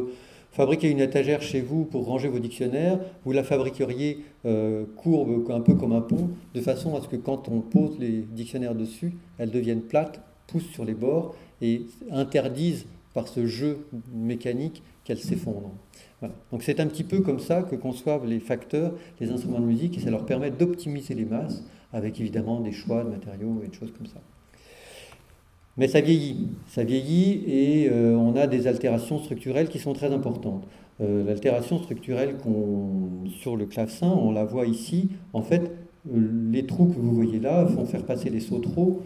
fabriquer une étagère chez vous pour ranger vos dictionnaires, vous la fabriqueriez euh, courbe, un peu comme un pont, de façon à ce que quand on pose les dictionnaires dessus, elles deviennent plates, poussent sur les bords et interdisent par ce jeu mécanique qu'elles s'effondrent. Donc c'est un petit peu comme ça que conçoivent les facteurs, les instruments de musique, et ça leur permet d'optimiser les masses, avec évidemment des choix de matériaux et de choses comme ça. Mais ça vieillit, ça vieillit et euh, on a des altérations structurelles qui sont très importantes. Euh, l'altération structurelle sur le clavecin, on la voit ici. En fait, euh, les trous que vous voyez là font faire passer les sautereaux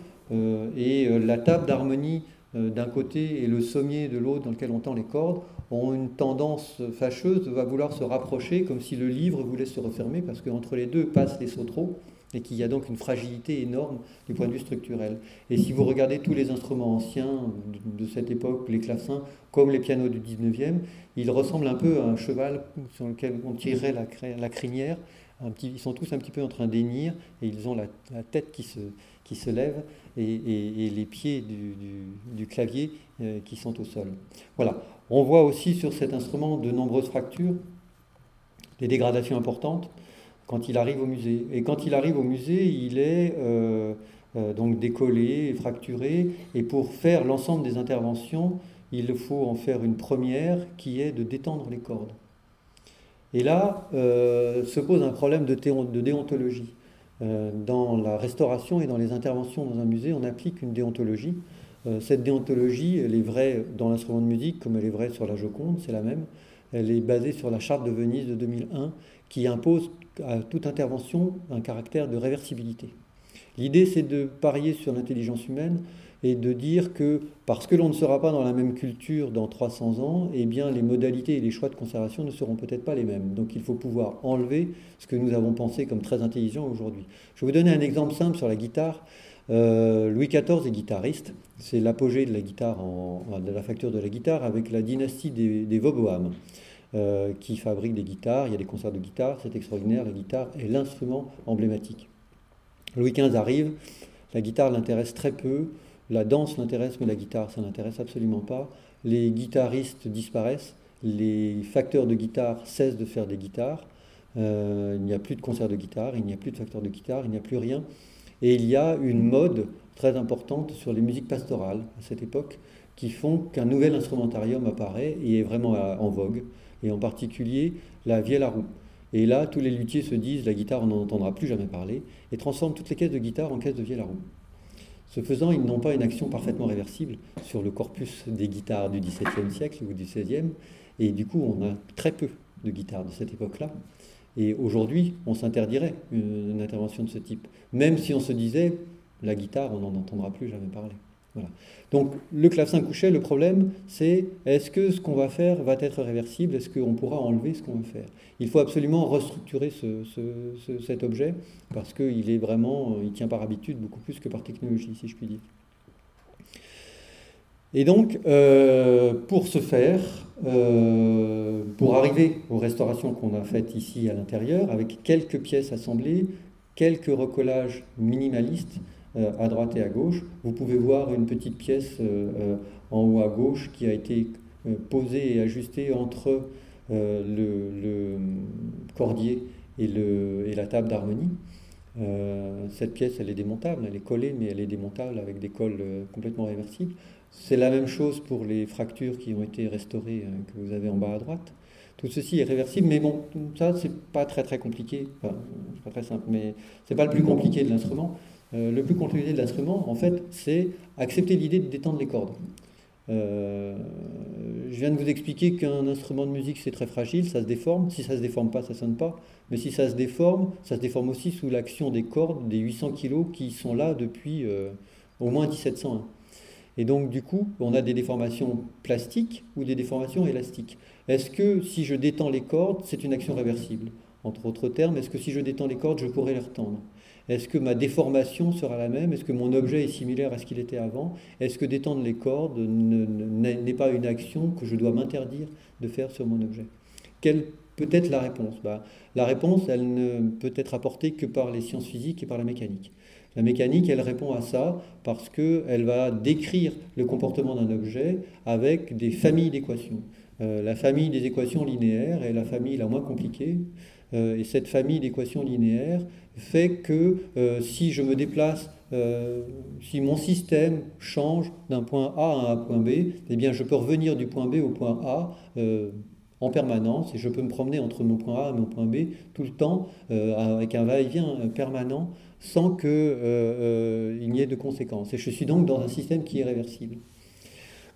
et la table d'harmonie d'un côté et le sommier de l'autre dans lequel on tend les cordes ont une tendance fâcheuse de vouloir se rapprocher comme si le livre voulait se refermer parce qu'entre les deux passent les sautereaux et qu'il y a donc une fragilité énorme du point de vue structurel. Et si vous regardez tous les instruments anciens de, cette époque, les clavecins, comme les pianos du 19e, ils ressemblent un peu à un cheval sur lequel on tirerait la, crinière. Ils sont tous un petit peu en train d'énir et ils ont la, tête qui se, lève et, les pieds du, du, clavier euh, qui sont au sol. Voilà. On voit aussi sur cet instrument de nombreuses fractures, des dégradations importantes quand il arrive au musée. Et quand il arrive au musée, il est euh, euh, donc décollé, fracturé, et pour faire l'ensemble des interventions, il faut en faire une première qui est de détendre les cordes. Et là euh, se pose un problème de, de déontologie. dans la restauration et dans les interventions dans un musée, on applique une déontologie. cette déontologie, elle est vraie dans l'instrument de musique comme elle est vraie sur la Joconde, c'est la même. Elle est basée sur la charte de Venise de 2001 qui impose à toute intervention un caractère de réversibilité. L'idée, c'est de parier sur l'intelligence humaine et de dire que parce que l'on ne sera pas dans la même culture dans 300 ans, eh bien les modalités et les choix de conservation ne seront peut-être pas les mêmes. Donc il faut pouvoir enlever ce que nous avons pensé comme très intelligent aujourd'hui. Je vais vous donner un exemple simple sur la guitare. Euh, Louis XIV est guitariste, c'est l'apogée de la guitare, de la facture de la guitare avec la dynastie des, des. Euh, qui fabrique des guitares. Il y a des concerts de guitare, c'est extraordinaire. La guitare est l'instrument emblématique. Louis XV arrive, la guitare l'intéresse très peu, la danse l'intéresse, mais la guitare, ça n'intéresse absolument pas. Les guitaristes disparaissent, les facteurs de guitare cessent de faire des guitares. Euh, il n'y a plus de concerts de guitare, il n'y a plus de facteurs de guitare, il n'y a plus rien. Et il y a une mode très importante sur les musiques pastorales à cette époque qui font qu'un nouvel instrumentarium apparaît et est vraiment en vogue et en particulier la vielle à roue. Et là, tous les luthiers se disent la guitare, on n'en entendra plus jamais parler, et transforment toutes les caisses de guitare en caisses de vielle à roue. Ce faisant, ils n'ont pas une action parfaitement réversible sur le corpus des guitares du XVIIe siècle ou du XVIe, et du coup, on a très peu de guitares de cette époque-là. Et aujourd'hui, on s'interdirait une intervention de ce type, même si on se disait la guitare, on n'en entendra plus jamais parler. Donc le clavecin couché, le problème, c'est est-ce que ce qu'on va faire va être réversible? Est-ce qu'on pourra enlever ce qu'on veut faire? Il faut absolument restructurer cet objet parce qu'il est vraiment, il tient par habitude beaucoup plus que par technologie, si je puis dire. Et donc, euh, pour ce faire, euh, pour arriver aux restaurations qu'on a faites ici à l'intérieur, avec quelques pièces assemblées, quelques recollages minimalistes euh, à droite et à gauche, vous pouvez voir une petite pièce en haut à gauche qui a été posée et ajustée entre le, cordier et, la table d'harmonie. cette pièce, elle est démontable, elle est collée, mais elle est démontable avec des cols complètement réversibles. C'est la même chose pour les fractures qui ont été restaurées euh, que vous avez en bas à droite. Tout ceci est réversible, mais bon, ça c'est pas très très compliqué. Enfin, pas très simple, mais c'est pas le plus compliqué de l'instrument. Euh, le plus compliqué de l'instrument, en fait, c'est accepter l'idée de détendre les cordes. Euh, je viens de vous expliquer qu'un instrument de musique c'est très fragile, ça se déforme. Si ça se déforme pas, ça sonne pas. Mais si ça se déforme, ça se déforme aussi sous l'action des cordes, des 800 kg qui sont là depuis au moins 1701. Et donc, du coup, on a des déformations plastiques ou des déformations élastiques. Est-ce que si je détends les cordes, c'est une action réversible? Entre autres termes, est-ce que si je détends les cordes, je pourrais les retendre? Est-ce que ma déformation sera la même? Est-ce que mon objet est similaire à ce qu'il était avant? Est-ce que détendre les cordes n'est pas une action que je dois m'interdire de faire sur mon objet? Quelle peut être la réponse? Bah, La réponse, elle ne peut être apportée que par les sciences physiques et par la mécanique. La mécanique, elle répond à ça parce qu'elle va décrire le comportement d'un objet avec des familles d'équations. Euh, la famille des équations linéaires est la famille la moins compliquée. Euh, et cette famille d'équations linéaires fait que euh, si je me déplace, si mon système change d'un point A à un point B, eh bien je peux revenir du point B au point A en permanence et je peux me promener entre mon point A et mon point B tout le temps avec un va-et-vient permanent sans qu'il euh, euh, n'y ait de conséquences. Et je suis donc dans un système qui est réversible.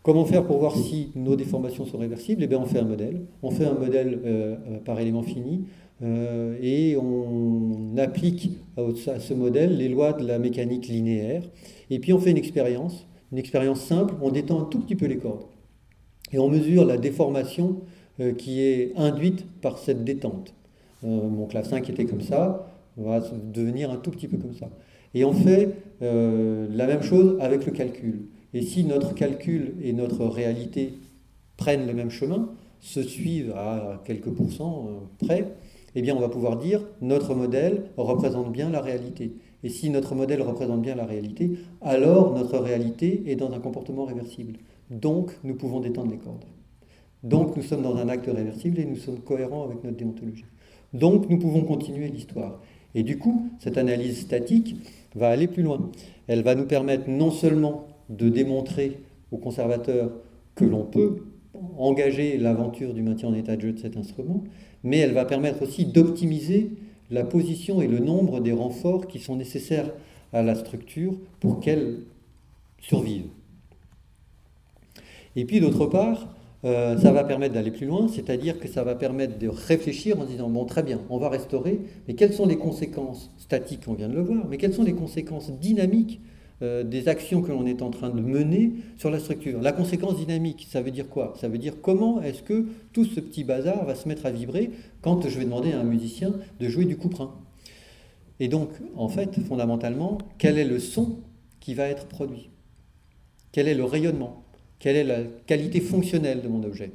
Comment faire pour voir si nos déformations sont réversibles? Eh bien, on fait un modèle. On fait un modèle euh, par élément fini et on applique à ce modèle les lois de la mécanique linéaire. Et puis, on fait une expérience, une expérience simple. On détend un tout petit peu les cordes. Et on mesure la déformation qui est induite par cette détente. mon clavecin qui était comme ça, va devenir un tout petit peu comme ça. Et on fait euh, la même chose avec le calcul. Et si notre calcul et notre réalité prennent le même chemin, se suivent à quelques pourcents euh, près, eh bien on va pouvoir dire notre modèle représente bien la réalité. Et si notre modèle représente bien la réalité, alors notre réalité est dans un comportement réversible. Donc nous pouvons détendre les cordes. Donc nous sommes dans un acte réversible et nous sommes cohérents avec notre déontologie. Donc nous pouvons continuer l'histoire. Et du coup, cette analyse statique va aller plus loin. Elle va nous permettre non seulement de démontrer aux conservateurs que l'on peut engager l'aventure du maintien en état de jeu de cet instrument, mais elle va permettre aussi d'optimiser la position et le nombre des renforts qui sont nécessaires à la structure pour qu'elle survive. Et puis d'autre part, euh, ça va permettre d'aller plus loin, c'est-à-dire que ça va permettre de réfléchir en disant, bon très bien, on va restaurer, mais quelles sont les conséquences statiques, on vient de le voir, mais quelles sont les conséquences dynamiques des actions que l'on est en train de mener sur la structure. La conséquence dynamique, ça veut dire quoi? Ça veut dire comment est-ce que tout ce petit bazar va se mettre à vibrer quand je vais demander à un musicien de jouer du couprin Et donc, en fait, fondamentalement, quel est le son qui va être produit? Quel est le rayonnement? Quelle est la qualité fonctionnelle de mon objet?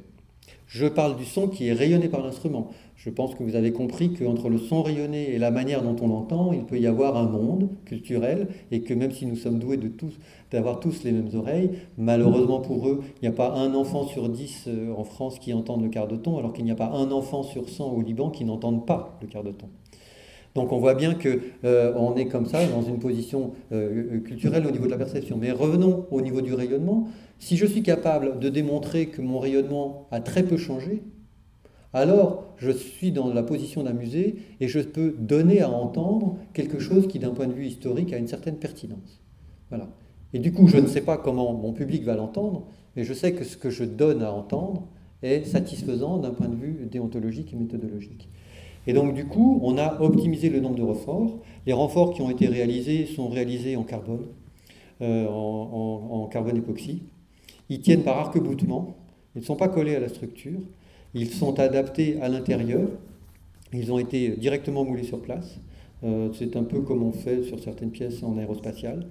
Je parle du son qui est rayonné par l'instrument. Je pense que vous avez compris qu'entre le son rayonné et la manière dont on l'entend, il peut y avoir un monde culturel et que même si nous sommes doués de tous, d'avoir tous les mêmes oreilles, malheureusement pour eux, il n'y a pas un enfant sur dix euh, en France qui entende le quart de ton, alors qu'il n'y a pas un enfant sur cent au Liban qui n'entende pas le quart de ton. Donc on voit bien qu'on euh, est comme ça dans une position euh, culturelle au niveau de la perception. Mais revenons au niveau du rayonnement. Si je suis capable de démontrer que mon rayonnement a très peu changé, alors je suis dans la position d'un musée et je peux donner à entendre quelque chose qui, d'un point de vue historique, a une certaine pertinence. Voilà. Et du coup, je ne sais pas comment mon public va l'entendre, mais je sais que ce que je donne à entendre est satisfaisant d'un point de vue déontologique et méthodologique. Et donc, du coup, on a optimisé le nombre de renforts. Les renforts qui ont été réalisés sont réalisés en carbone, euh, en, carbone époxy. Ils tiennent par arc-boutement. Ils ne sont pas collés à la structure. Ils sont adaptés à l'intérieur. Ils ont été directement moulés sur place. Euh, c'est un peu comme on fait sur certaines pièces en aérospatiale.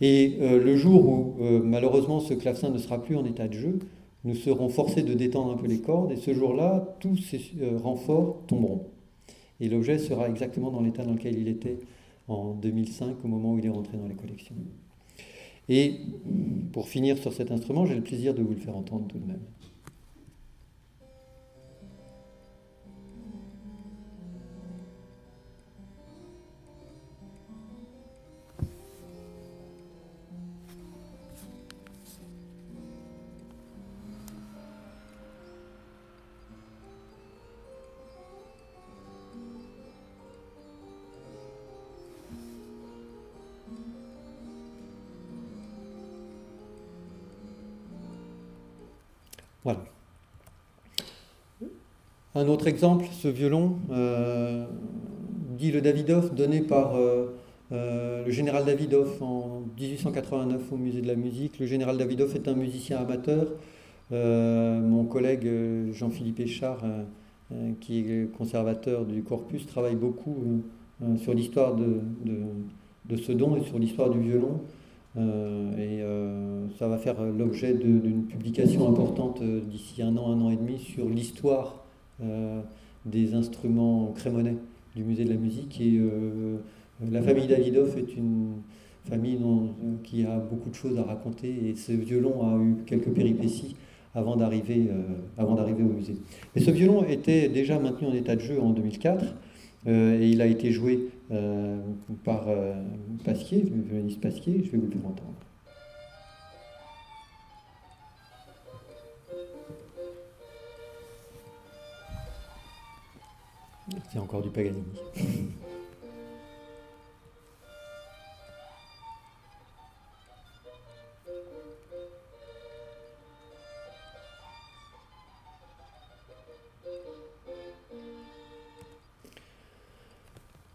Et le jour où malheureusement ce clavecin ne sera plus en état de jeu, nous serons forcés de détendre un peu les cordes et ce jour-là, tous ces renforts tomberont. Et l'objet sera exactement dans l'état dans lequel il était en 2005 au moment où il est rentré dans les collections. Et pour finir sur cet instrument, j'ai le plaisir de vous le faire entendre tout de même. Un autre exemple, ce violon, euh, dit le Davidoff, donné par euh, euh, le général Davidoff en 1889 au musée de la musique. Le général Davidoff est un musicien amateur. mon collègue Jean-Philippe Échard, qui est conservateur du corpus, travaille beaucoup sur l'histoire de, ce don et sur l'histoire du violon. Et ça va faire l'objet d'une publication importante d'ici un an, un an et demi sur l'histoire des instruments crémonais du musée de la musique. Et la famille Davidoff est une famille qui a beaucoup de choses à raconter et ce violon a eu quelques péripéties avant d'arriver au musée. Mais ce violon était déjà maintenu en état de jeu en 2004 et il a été joué euh, par euh, Pasquier, Pasquier, je vais vous le faire entendre. C'est encore du Paganini.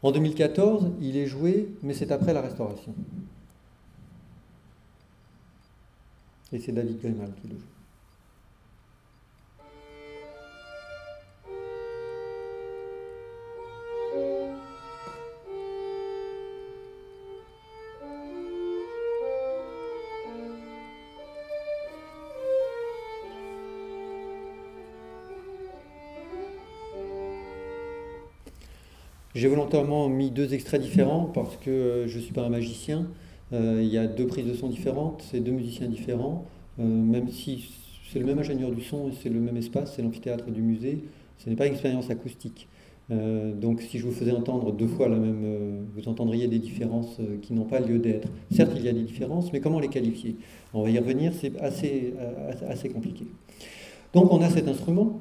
En 2014, il est joué, mais c'est après la restauration. Et c'est David Grimal qui le joue. J'ai volontairement mis deux extraits différents parce que euh, je ne suis pas un magicien. Euh, il y a deux prises de son différentes, c'est deux musiciens différents. Euh, même si c'est le même ingénieur du son c'est le même espace, c'est l'amphithéâtre du musée, ce n'est pas une expérience acoustique. donc si je vous faisais entendre deux fois la même, vous entendriez des différences qui n'ont pas lieu d'être. Certes, il y a des différences, mais comment les qualifier? On va y revenir, c'est assez, assez compliqué. Donc on a cet instrument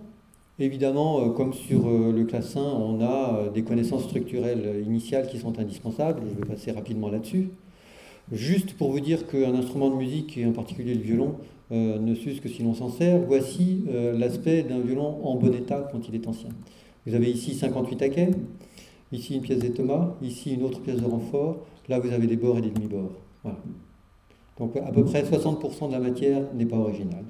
Évidemment, euh, comme sur euh, le classin, on a euh, des connaissances structurelles initiales qui sont indispensables. Je vais passer rapidement là-dessus. Juste pour vous dire qu'un instrument de musique, et en particulier le violon, ne s'use que si l'on s'en sert, voici l'aspect d'un violon en bon état quand il est ancien. Vous avez ici 58 taquets, ici une pièce des Thomas, ici une autre pièce de renfort, là vous avez des bords et des demi-bords. Donc à peu près 60% de la matière n'est pas originale.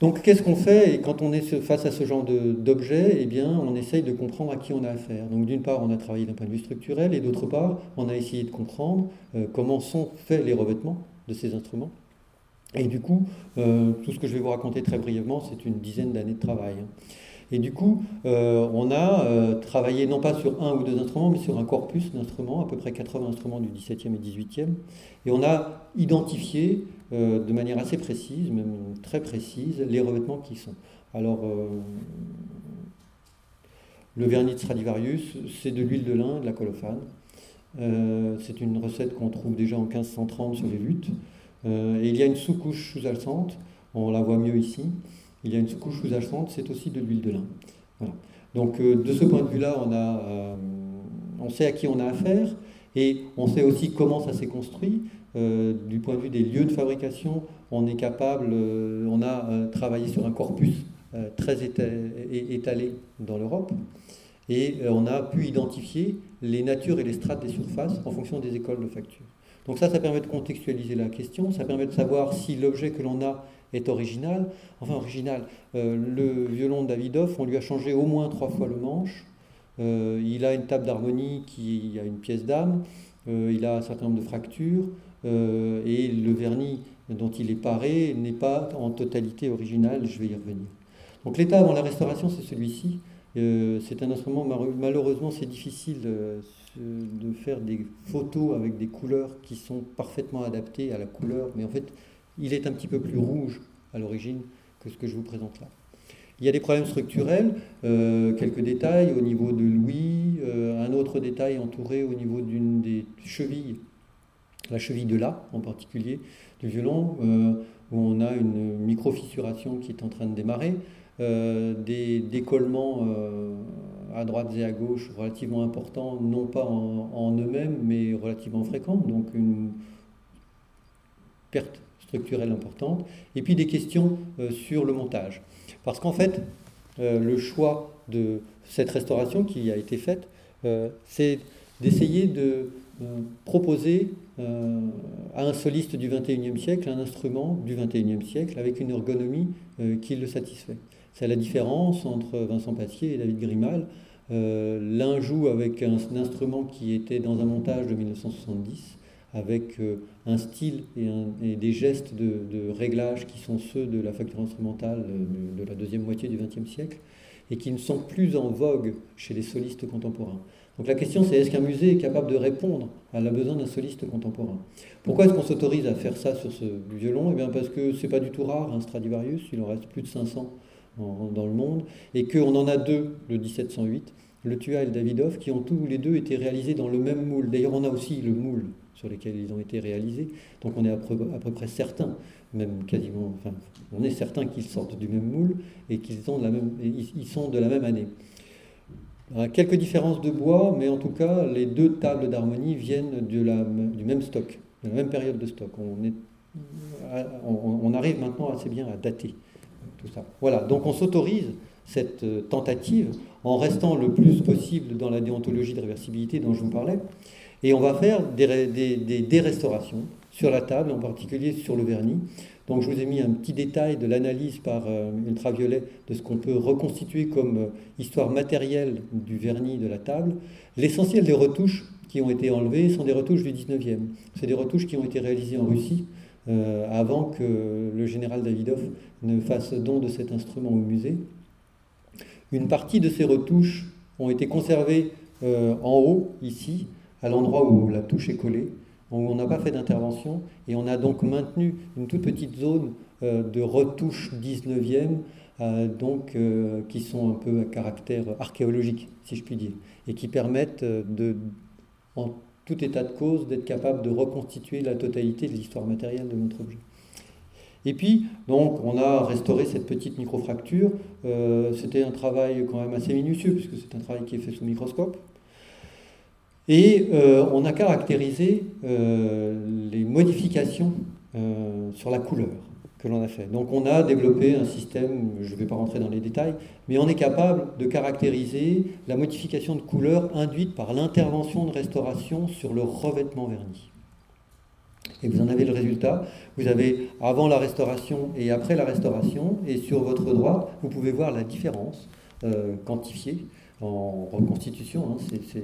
Donc qu'est-ce qu'on fait et quand on est face à ce genre d'objet Eh bien, on essaye de comprendre à qui on a affaire. Donc d'une part, on a travaillé d'un point de vue structurel et d'autre part, on a essayé de comprendre euh, comment sont faits les revêtements de ces instruments. Et du coup, euh, tout ce que je vais vous raconter très brièvement, c'est une dizaine d'années de travail. Et du coup, euh, on a travaillé non pas sur un ou deux instruments, mais sur un corpus d'instruments, à peu près 80 instruments du 17e et 18e. Et on a identifié euh, de manière assez précise, même très précise, les revêtements qui sont. Alors, euh, le vernis de Stradivarius, c'est de l'huile de lin, de la colophane. Euh, c'est une recette qu'on trouve déjà en 1530 sur les luttes. et il y a une sous-couche sous-alçante, on la voit mieux ici. Il y a une sous-couche sous-alçante, c'est aussi de l'huile de lin. Donc, de ce point de vue-là, on, on sait à qui on a affaire et on sait aussi comment ça s'est construit. Euh, du point de vue des lieux de fabrication, on est capable, euh, on a euh, travaillé sur un corpus très étalé dans l'Europe, et on a pu identifier les natures et les strates des surfaces en fonction des écoles de facture. Donc ça, ça permet de contextualiser la question, ça permet de savoir si l'objet que l'on a est original. Enfin, original, le violon de Davidoff, on lui a changé au moins trois fois le manche. il a une table d'harmonie qui a une pièce d'âme. il a un certain nombre de fractures. Et le vernis dont il est paré n'est pas en totalité original, je vais y revenir. Donc l'état avant la restauration, c'est celui-ci. c'est un instrument, malheureusement, c'est difficile de faire des photos avec des couleurs qui sont parfaitement adaptées à la couleur, mais en fait, il est un petit peu plus rouge à l'origine que ce que je vous présente là. Il y a des problèmes structurels, euh, quelques détails au niveau de l'ouïe, euh, un autre détail entouré au niveau d'une des chevilles, la cheville de là en particulier, du violon, euh, où on a une micro-fissuration qui est en train de démarrer, des décollements à droite et à gauche relativement importants, non pas en, eux-mêmes, mais relativement fréquents, donc une perte structurelle importante, et puis des questions sur le montage. Parce qu'en fait, euh, le choix de cette restauration qui a été faite, euh, c'est d'essayer de euh, à un soliste du XXIe siècle un instrument du XXIe siècle avec une ergonomie qui le satisfait. C'est la différence entre Vincent Passier et David Grimal. L'un joue avec un, instrument qui était dans un montage de 1970 avec euh, un style et, des gestes de, réglage qui sont ceux de la facture instrumentale euh, de, la deuxième moitié du XXe siècle et qui ne sont plus en vogue chez les solistes contemporains. Donc la question c'est est-ce qu'un musée est capable de répondre à la besoin d'un soliste contemporain? Pourquoi est-ce qu'on s'autorise à faire ça sur ce violon? Eh bien parce que c'est pas du tout rare, un Stradivarius, il en reste plus de 500 dans le monde, et qu'on en a deux, le 1708, le Tua et le Davidoff, qui ont tous les deux été réalisés dans le même moule. D'ailleurs on a aussi le moule sur lesquels ils ont été réalisés. Donc on est à peu, près certain, même quasiment, enfin, on est certain qu'ils sortent du même moule et qu'ils sont de la même année. Quelques différences de bois, mais en tout cas, les deux tables d'harmonie viennent du même stock, de la même période de stock. On, arrive maintenant assez bien à dater tout ça. Voilà, donc on s'autorise cette euh, tentative en restant le plus possible dans la déontologie de réversibilité dont je vous parlais, et on va faire des, des, restaurations sur la table, en particulier sur le vernis. Donc je vous ai mis un petit détail de l'analyse par euh, ultraviolet de ce qu'on peut reconstituer comme euh, histoire matérielle du vernis de la table. L'essentiel des retouches qui ont été enlevées sont des retouches du 19e. C'est des retouches qui ont été réalisées en Russie euh, avant que le général Davidov ne fasse don de cet instrument au musée. Une partie de ces retouches ont été conservées en haut, ici, à l'endroit où la touche est collée, on n'a pas fait d'intervention, et on a donc maintenu une toute petite zone euh, de retouche 19e, euh, donc, euh, qui sont un peu à caractère archéologique, si je puis dire, et qui permettent, de, en tout état de cause, d'être capable de reconstituer la totalité de l'histoire matérielle de notre objet. Et puis, donc, on a restauré cette petite microfracture. C'était un travail quand même assez minutieux, puisque c'est un travail qui est fait sous microscope. Et euh, on a caractérisé euh, les modifications euh, sur la couleur que l'on a fait. Donc on a développé un système, je ne vais pas rentrer dans les détails, mais on est capable de caractériser la modification de couleur induite par l'intervention de restauration sur le revêtement vernis. Et vous en avez le résultat. Vous avez avant la restauration et après la restauration, et sur votre droite, vous pouvez voir la différence quantifiée en reconstitution. Hein, c'est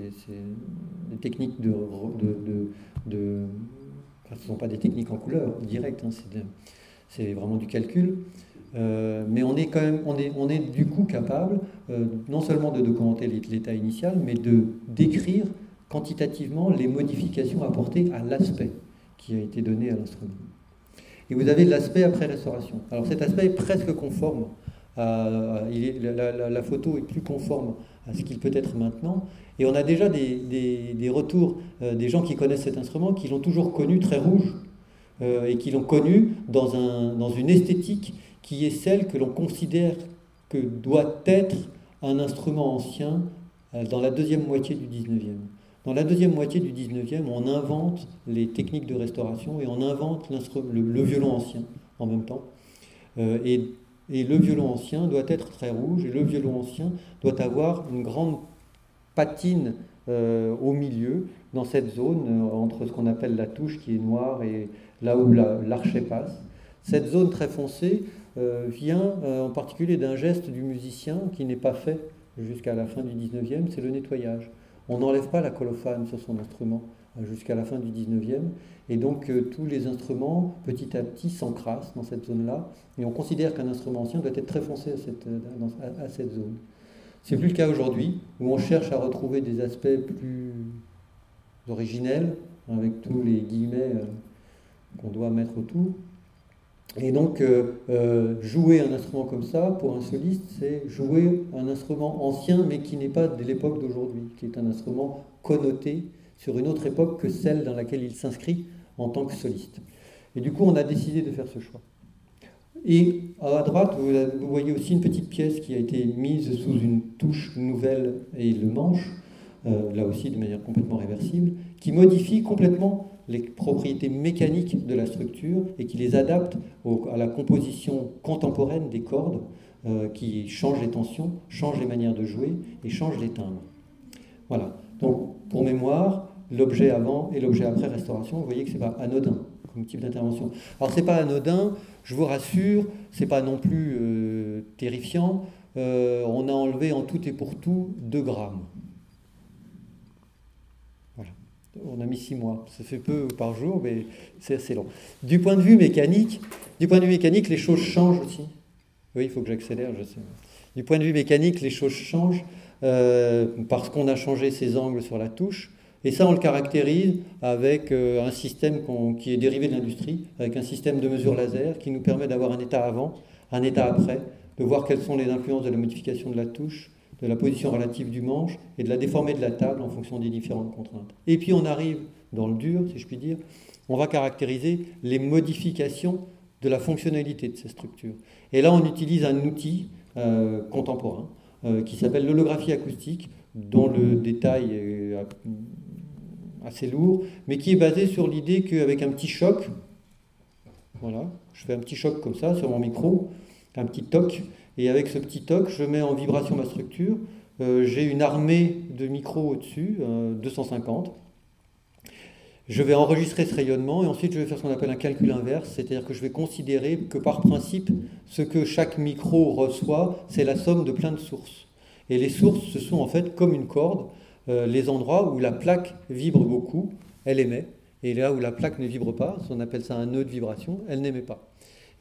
des techniques de. ce ne sont pas des techniques en couleur directe, hein, c'est vraiment du calcul. Euh, mais on est quand même, on est, on est du coup capable euh, non seulement de documenter l'état initial, mais de décrire quantitativement les modifications apportées à l'aspect qui a été donné à l'instrument. Et vous avez l'aspect après restauration. Alors cet aspect est presque conforme à, la, photo est plus conforme à ce qu'il peut être maintenant. Et on a déjà des, retours euh, des gens qui connaissent cet instrument, qui l'ont toujours connu très rouge, euh, et qui l'ont connu dans, un, dans une esthétique qui est celle que l'on considère que doit être un instrument ancien euh, dans la deuxième moitié du 19e. Dans la deuxième moitié du 19e, on invente les techniques de restauration et on invente le, le, violon ancien en même temps. et et le violon ancien doit être très rouge, et le violon ancien doit avoir une grande patine euh, au milieu, dans cette zone, euh, entre ce qu'on appelle la touche qui est noire et là où l'archet passe. Cette zone très foncée euh, vient en particulier d'un geste du musicien qui n'est pas fait jusqu'à la fin du 19e, c'est le nettoyage. On n'enlève pas la colophane sur son instrument jusqu'à la fin du 19e. Et donc tous les instruments, petit à petit, s'encrassent dans cette zone-là. Et on considère qu'un instrument ancien doit être très foncé à cette, à cette zone. C'est plus le cas aujourd'hui, où on cherche à retrouver des aspects plus originels, avec tous les guillemets qu'on doit mettre autour. Et donc, euh, euh, jouer un instrument comme ça, pour un soliste, c'est jouer un instrument ancien, mais qui n'est pas de l'époque d'aujourd'hui, qui est un instrument connoté sur une autre époque que celle dans laquelle il s'inscrit en tant que soliste. Et du coup, on a décidé de faire ce choix. Et à droite, vous voyez aussi une petite pièce qui a été mise sous une touche nouvelle et le manche, euh, là aussi de manière complètement réversible, qui modifie complètement les propriétés mécaniques de la structure et qui les adapte à la composition contemporaine des cordes, euh, qui change les tensions, change les manières de jouer et change les timbres. Voilà. Donc, pour mémoire, l'objet avant et l'objet après restauration, vous voyez que ce n'est pas anodin comme type d'intervention. Alors, ce n'est pas anodin, je vous rassure, ce n'est pas non plus euh, terrifiant. Euh, on a enlevé en tout et pour tout 2 grammes. On a mis six mois. Ça fait peu par jour, mais c'est assez long. Du point de vue mécanique, du point de vue mécanique, les choses changent aussi. Oui, il faut que j'accélère, je sais. Du point de vue mécanique, les choses changent euh, parce qu'on a changé ses angles sur la touche. Et ça, on le caractérise avec euh, un système qui est dérivé de l'industrie, avec un système de mesure laser qui nous permet d'avoir un état avant, un état après, de voir quelles sont les influences de la modification de la touche, de la position relative du manche et de la déformer de la table en fonction des différentes contraintes. Et puis on arrive dans le dur, si je puis dire, on va caractériser les modifications de la fonctionnalité de ces structures. Et là, on utilise un outil euh, contemporain qui s'appelle l'holographie acoustique, dont le détail est assez lourd, mais qui est basé sur l'idée qu'avec un petit choc, voilà, je fais un petit choc comme ça sur mon micro, un petit toc, et avec ce petit toc, je mets en vibration ma structure. Euh, j'ai une armée de micros au-dessus, 250. Je vais enregistrer ce rayonnement et ensuite je vais faire ce qu'on appelle un calcul inverse, c'est-à-dire que je vais considérer que par principe, ce que chaque micro reçoit, c'est la somme de plein de sources. Et les sources, ce sont en fait comme une corde, euh, les endroits où la plaque vibre beaucoup, elle émet, et là où la plaque ne vibre pas, on appelle ça un nœud de vibration, elle n'émet pas.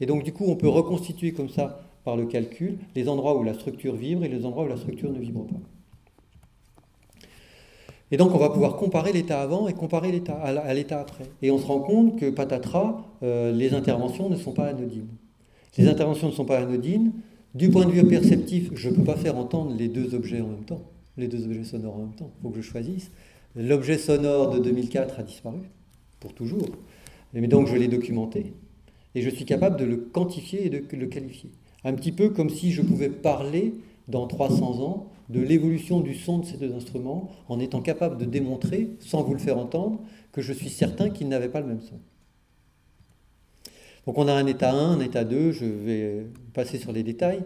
Et donc du coup, on peut reconstituer comme ça par le calcul les endroits où la structure vibre et les endroits où la structure ne vibre pas. Et donc on va pouvoir comparer l'état avant et comparer l'état à l'état après. Et on se rend compte que patatras, euh, les interventions ne sont pas anodines. Les interventions ne sont pas anodines. Du point de vue perceptif, je ne peux pas faire entendre les deux objets en même temps, les deux objets sonores en même temps. Il faut que je choisisse. L'objet sonore de 2004 a disparu, pour toujours. Mais donc je l'ai documenté. Et je suis capable de le quantifier et de le qualifier. Un petit peu comme si je pouvais parler dans 300 ans de l'évolution du son de ces deux instruments en étant capable de démontrer, sans vous le faire entendre, que je suis certain qu'ils n'avaient pas le même son. Donc on a un état 1, un état 2, je vais passer sur les détails,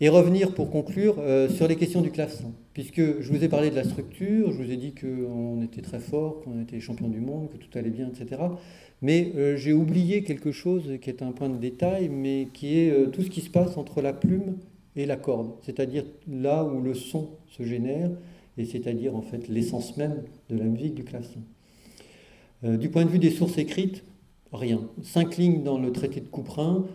et revenir pour conclure euh, sur les questions du clavecin, puisque je vous ai parlé de la structure, je vous ai dit qu'on était très fort, qu'on était champion du monde, que tout allait bien, etc. Mais euh, j'ai oublié quelque chose qui est un point de détail, mais qui est euh, tout ce qui se passe entre la plume et la corde, c'est-à-dire là où le son se génère, et c'est-à-dire en fait l'essence même de la musique du clavecin. Euh, du point de vue des sources écrites, rien. Cinq lignes dans le traité de Couperin,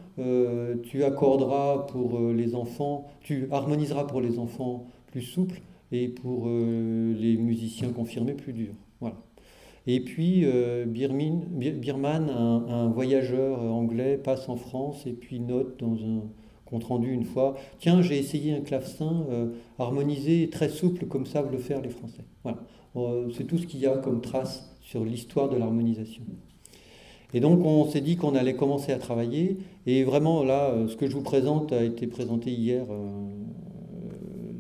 tu accorderas pour les enfants, tu harmoniseras pour les enfants plus souples et pour les musiciens confirmés plus durs. Voilà. Et puis euh, Birman, un, voyageur anglais, passe en France et puis note dans un compte-rendu une fois Tiens, j'ai essayé un clavecin euh, harmonisé très souple, comme savent le faire les Français. Voilà. Euh, c'est tout ce qu'il y a comme trace sur l'histoire de l'harmonisation. Et donc on s'est dit qu'on allait commencer à travailler. Et vraiment, là, ce que je vous présente a été présenté hier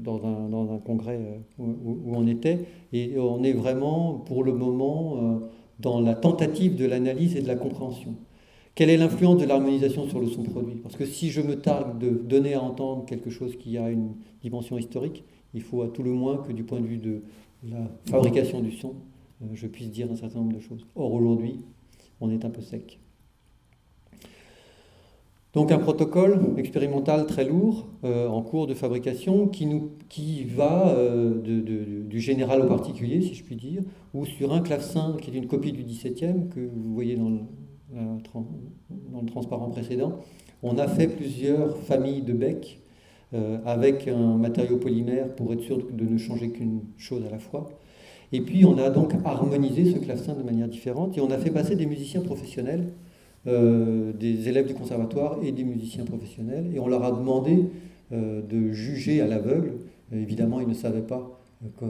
dans un, congrès euh, où, on était, et on est vraiment, pour le moment, euh, dans la tentative de l'analyse et de la compréhension. Quelle est l'influence de l'harmonisation sur le son produit? Parce que si je me targue de donner à entendre quelque chose qui a une dimension historique, il faut à tout le moins que du point de vue de la fabrication du son, euh, je puisse dire un certain nombre de choses. Or aujourd'hui, on est un peu sec. Donc un protocole expérimental très lourd euh, en cours de fabrication qui, nous, qui va euh, du général au particulier, si je puis dire, ou sur un clavecin qui est une copie du 17e que vous voyez dans dans le transparent précédent. On a fait plusieurs familles de becs euh, avec un matériau polymère pour être sûr de ne changer qu'une chose à la fois. Et puis on a donc harmonisé ce clavecin de manière différente et on a fait passer des musiciens professionnels euh, des élèves du conservatoire et des musiciens professionnels, et on leur a demandé euh, de juger à l'aveugle. Évidemment, ils ne savaient pas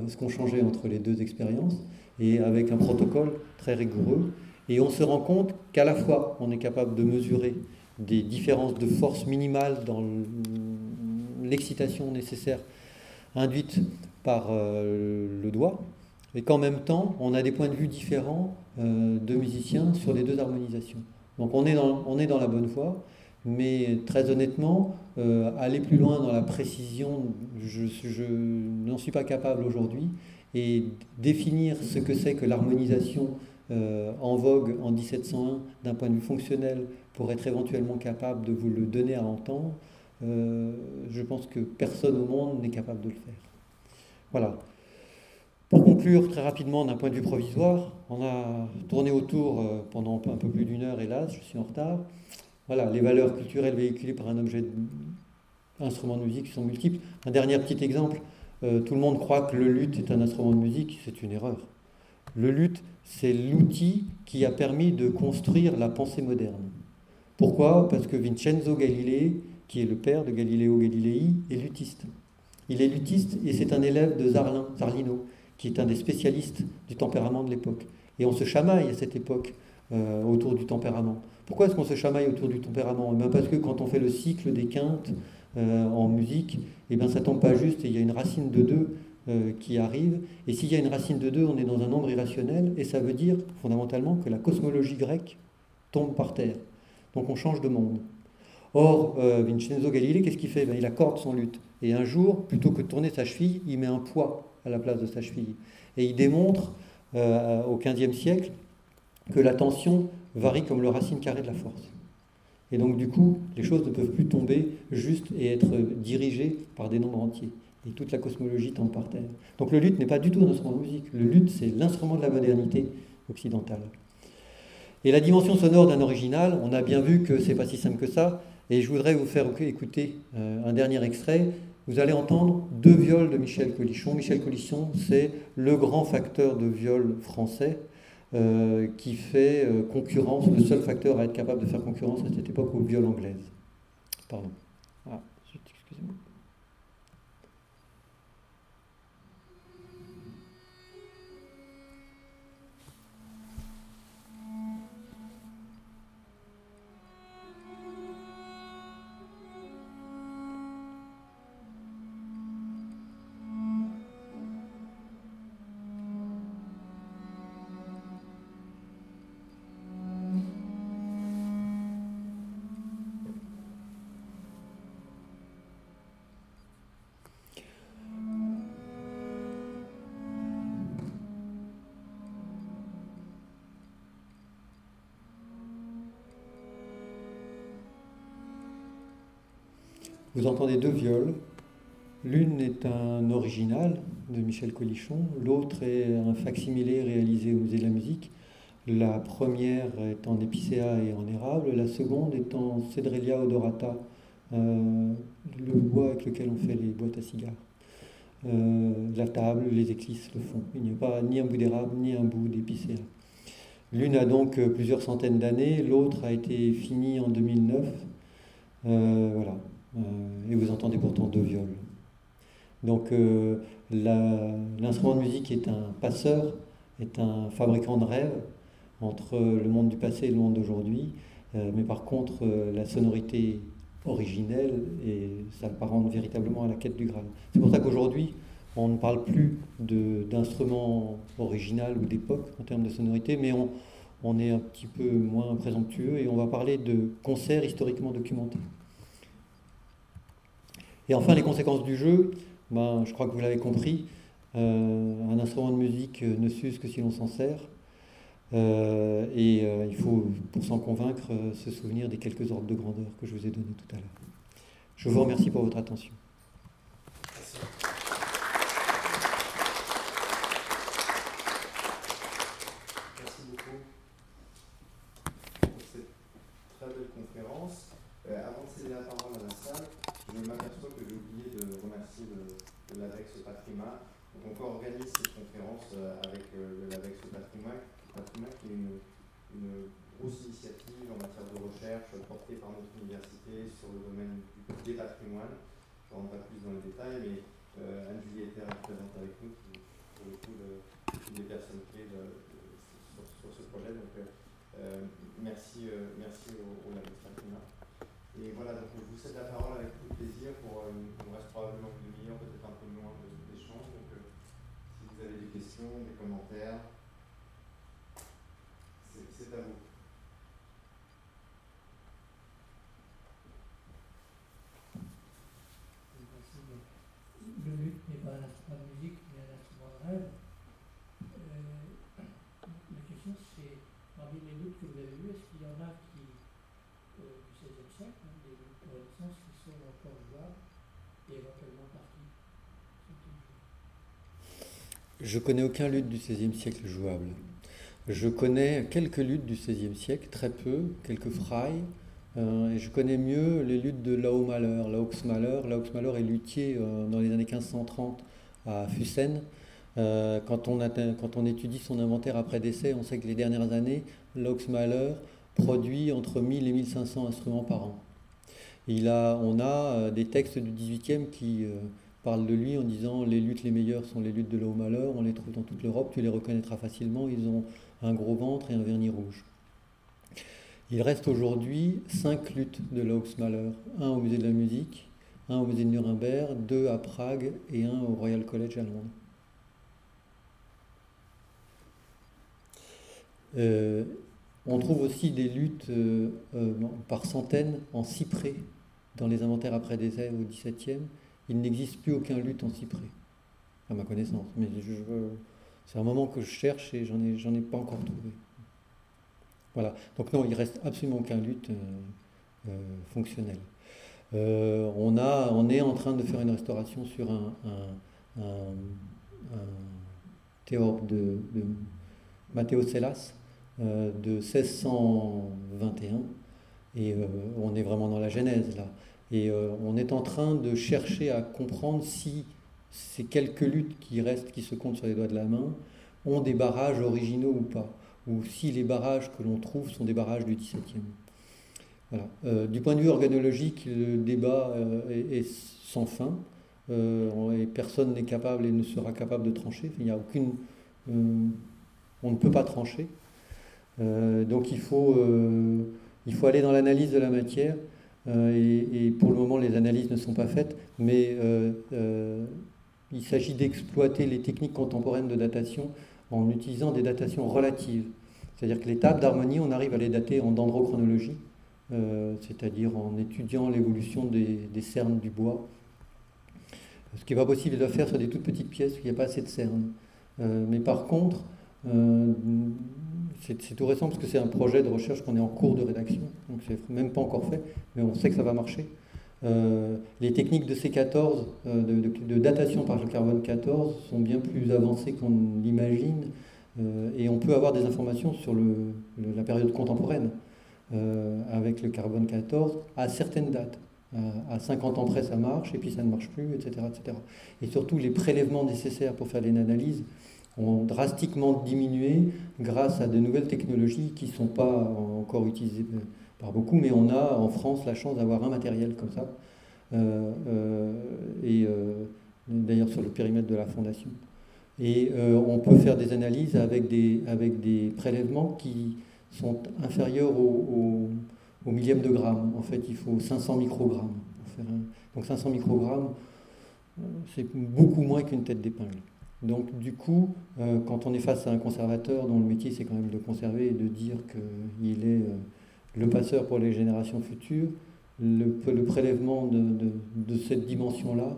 ce qu'on changeait entre les deux expériences, et avec un protocole très rigoureux. Et on se rend compte qu'à la fois, on est capable de mesurer des différences de force minimales dans l'excitation nécessaire induite par le doigt, et qu'en même temps, on a des points de vue différents de musiciens sur les deux harmonisations. Donc on est dans, on est dans la bonne voie, mais très honnêtement, euh, aller plus loin dans la précision, je n'en suis pas capable aujourd'hui. Et définir ce que c'est que l'harmonisation euh, en vogue en 1701 d'un point de vue fonctionnel pour être éventuellement capable de vous le donner à entendre, euh, je pense que personne au monde n'est capable de le faire. Voilà. Pour conclure très rapidement d'un point de vue provisoire, on a tourné autour euh, pendant un peu plus d'une heure, hélas, je suis en retard. Voilà, les valeurs culturelles véhiculées par un objet, instrument de musique sont multiples. Un dernier petit exemple, tout le monde croit que le luth est un instrument de musique, c'est une erreur. Le luth, c'est l'outil qui a permis de construire la pensée moderne. Pourquoi? Parce que Vincenzo Galilei, qui est le père de Galileo Galilei, est luthiste. Il est luthiste et c'est un élève de Zarlin, Zarlino qui est un des spécialistes du tempérament de l'époque. Et on se chamaille à cette époque euh, autour du tempérament. Pourquoi est-ce qu'on se chamaille autour du tempérament? Eh Parce que quand on fait le cycle des quintes euh, en musique, eh bien, ça tombe pas juste et il y a une racine de 2 euh, qui arrive. Et s'il y a une racine de 2, on est dans un nombre irrationnel et ça veut dire fondamentalement que la cosmologie grecque tombe par terre. Donc on change de monde. Or, Vincenzo Galilei, qu'est-ce qu'il fait? Ben, Il accorde son lutte. Et un jour, plutôt que de tourner sa cheville, il met un poids à la place de sa cheville. Et il démontre euh, au XVe siècle que la tension varie comme le racine carré de la force. Et donc du coup, les choses ne peuvent plus tomber juste et être dirigées par des nombres entiers. Et toute la cosmologie tombe par terre. Donc le luth n'est pas du tout un instrument de musique. Le luth, c'est l'instrument de la modernité occidentale. Et la dimension sonore d'un original, on a bien vu que c'est pas si simple que ça. Et je voudrais vous faire écouter euh, un dernier extrait vous allez entendre deux viols de Michel Colichon. Michel Colichon, c'est le grand facteur de viol français euh, qui fait euh, concurrence, le seul facteur à être capable de faire concurrence à cette époque au viol anglaise. Pardon. Vous entendez deux viols. L'une est un original de Michel Colichon, l'autre est un facsimilé réalisé au Musée de la musique. La première est en épicéa et en érable, la seconde est en Cedrelia odorata, euh, le bois avec lequel on fait les boîtes à cigares. Euh, la table, les éclisses le font. Il n'y a pas ni un bout d'érable ni un bout d'épicéa. L'une a donc plusieurs centaines d'années, l'autre a été finie en 2009. Euh, voilà. Euh, et vous entendez pourtant deux viols. Donc euh, l'instrument de musique est un passeur, est un fabricant de rêves entre le monde du passé et le monde d'aujourd'hui, euh, mais par contre la sonorité originelle et ça apparente véritablement à la quête du Graal. C'est pour ça qu'aujourd'hui on ne parle plus d'instrument original ou d'époque en termes de sonorité, mais on est un petit peu moins présomptueux et on va parler de concerts historiquement documentés. Et enfin, les conséquences du jeu, ben, je crois que vous l'avez compris, euh, un instrument de musique ne s'use que si l'on s'en sert. et il faut, pour s'en convaincre, se souvenir des quelques ordres de grandeur que je vous ai donnés tout à l'heure. Je vous remercie pour votre attention. parole avec tout plaisir pour une, on reste probablement une demi-heure, peut-être un peu moins d'échange. Donc euh, si vous avez des questions, des commentaires, c'est à vous. Je connais aucun luth du XVIe siècle jouable. Je connais quelques luttes du XVIe siècle, très peu, quelques frailles, euh, et je connais mieux les luttes de Laomaller, Laoxmaller. Laoxmaller est luthier euh, dans les années 1530 à Fussen. Euh, quand, on étudie son inventaire après décès, on sait que les dernières années, Laoxmaller produit entre 1000 et 1500 instruments par an. Il a, on a des textes du XVIIIe qui parle de lui en disant les luttes les meilleures sont les luttes de l'eau malheur, on les trouve dans toute l'Europe, tu les reconnaîtras facilement, ils ont un gros ventre et un vernis rouge. Il reste aujourd'hui cinq luttes de malheur un au musée de la musique, un au musée de Nuremberg, deux à Prague et un au Royal College à Londres. Euh, on trouve aussi des luttes euh, euh, par centaines en cyprès dans les inventaires après décès au XVIIe il n'existe plus aucun lutte en cyprès, à ma connaissance. Mais c'est un moment que je cherche et j'en ai, ai pas encore trouvé. Voilà. Donc non, il reste absolument aucun lutte euh, euh, fonctionnel. Euh, on, est en train de faire une restauration sur un, un, théorbe de, de Matteo de 1621. Et on est vraiment dans la genèse là. Et euh, on est en train de chercher à comprendre si ces quelques luttes qui restent, qui se comptent sur les doigts de la main, ont des barrages originaux ou pas, ou si les barrages que l'on trouve sont des barrages du XVIIe. Voilà. Euh, du point de vue organologique, le débat euh, est, sans fin, et personne n'est capable et ne sera capable de trancher. Il n'y a aucune, on ne peut pas trancher. donc il faut, il faut aller dans l'analyse de la matière euh, et, pour le moment, les analyses ne sont pas faites, mais euh, euh, il s'agit d'exploiter les techniques contemporaines de datation en utilisant des datations relatives. C'est-à-dire que les tables d'harmonie, on arrive à les dater en dendrochronologie, c'est-à-dire en étudiant l'évolution des, cernes du bois. Ce qui n'est pas possible de faire sur des toutes petites pièces où il n'y a pas assez de cernes. mais par contre, c'est tout récent parce que c'est un projet de recherche qu'on est en cours de rédaction, donc c'est même pas encore fait, mais on sait que ça va marcher. Euh, les techniques de C14, euh, de, datation par le carbone 14, sont bien plus avancées qu'on l'imagine, euh, et on peut avoir des informations sur la période contemporaine avec le carbone 14 à certaines dates. À 50 ans près, ça marche, et puis ça ne marche plus, etc. etc. Et surtout, les prélèvements nécessaires pour faire les analyses ont drastiquement diminué grâce à de nouvelles technologies qui ne sont pas encore utilisées par beaucoup, mais on a en France la chance d'avoir un matériel comme ça, euh, euh, et euh, d'ailleurs sur le périmètre de la fondation. Et on peut faire des analyses avec des, avec des prélèvements qui sont inférieurs au, millième de gramme. En fait, il faut 500 microgrammes. Donc 500 microgrammes, c'est beaucoup moins qu'une tête d'épingle. Donc du coup, euh, quand on est face à un conservateur dont le métier c'est quand même de conserver et de dire qu'il est euh, le passeur pour les générations futures, le, prélèvement de, cette dimension-là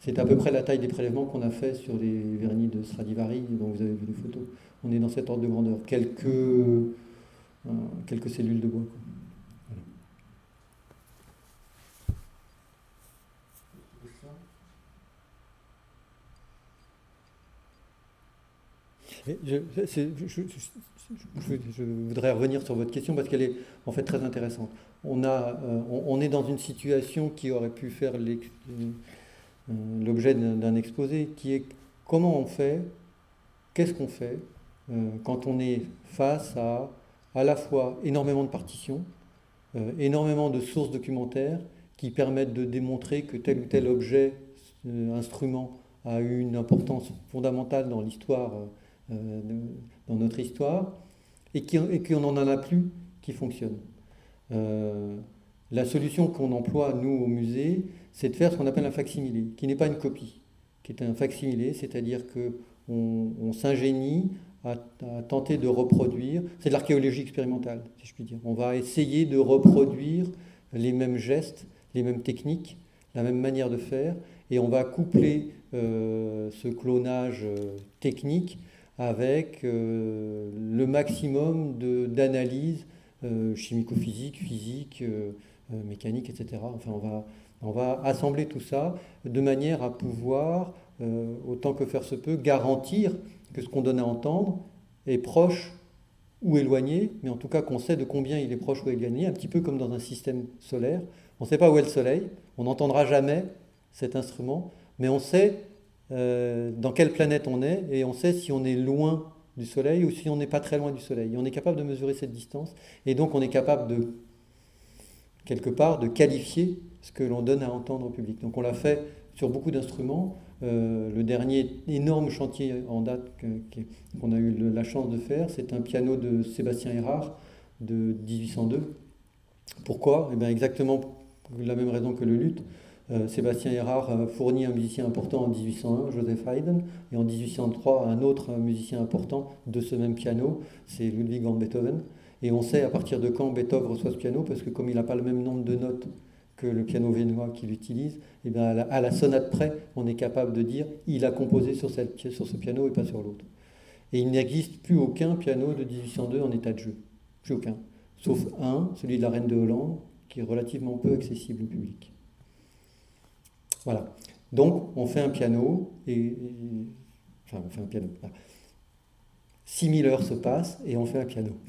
c'est à peu près la taille des prélèvements qu'on a fait sur les vernis de Stradivari, dont vous avez vu les photos. On est dans cet ordre de grandeur. Quelques, quelques cellules de bois. Je, voudrais revenir sur votre question parce qu'elle est en fait très intéressante. On, a, euh, on, est dans une situation qui aurait pu faire euh, l'objet d'un exposé, qui est comment on fait, qu'est-ce qu'on fait euh, quand on est face à à la fois énormément de partitions, énormément de sources documentaires qui permettent de démontrer que tel ou tel objet, instrument, a eu une importance fondamentale dans l'histoire euh, dans notre histoire, et qu'on n'en a plus qui fonctionne. Euh, la solution qu'on emploie, nous, au musée, c'est de faire ce qu'on appelle un facsimilé, qui n'est pas une copie, qui est un facsimilé, c'est-à-dire qu'on on, s'ingénie à, tenter de reproduire, c'est de l'archéologie expérimentale, si je puis dire. On va essayer de reproduire les mêmes gestes, les mêmes techniques, la même manière de faire, et on va coupler euh, ce clonage technique avec euh, le maximum d'analyse euh, chimico-physique, physique, euh, mécanique, etc. Enfin, on va, on va assembler tout ça de manière à pouvoir, autant que faire se peut, garantir que ce qu'on donne à entendre est proche ou éloigné, mais en tout cas qu'on sait de combien il est proche ou éloigné, un petit peu comme dans un système solaire. On ne sait pas où est le Soleil, on n'entendra jamais cet instrument, mais on sait euh, dans quelle planète on est et on sait si on est loin du Soleil ou si on n'est pas très loin du Soleil. on est capable de mesurer cette distance et donc on est capable de, quelque part, de qualifier ce que l'on donne à entendre au public. Donc on l'a fait sur beaucoup d'instruments. Euh, le dernier énorme chantier en date qu'on a eu la chance de faire, c'est un piano de Sébastien Erard de 1802. Pourquoi? Eh bien Exactement la même raison que le luth. Euh, Sébastien Erard euh, fournit un musicien important en 1801, Joseph Haydn, et en 1803 un autre musicien important de ce même piano, c'est Ludwig van Beethoven. Et on sait à partir de quand Beethoven reçoit ce piano, parce que comme il n'a pas le même nombre de notes que le piano vénois qu'il utilise, eh bien à, la, sonate près, on est capable de dire il a composé sur ce piano et pas sur l'autre. Et il n'existe plus aucun piano de 1802 en état de jeu. Plus aucun. Sauf un, celui de la Reine de Hollande, qui est relativement peu accessible au public. Voilà. Donc, on fait un piano, et, enfin, on fait un piano. 6000 heures se passent et on fait un piano. *laughs*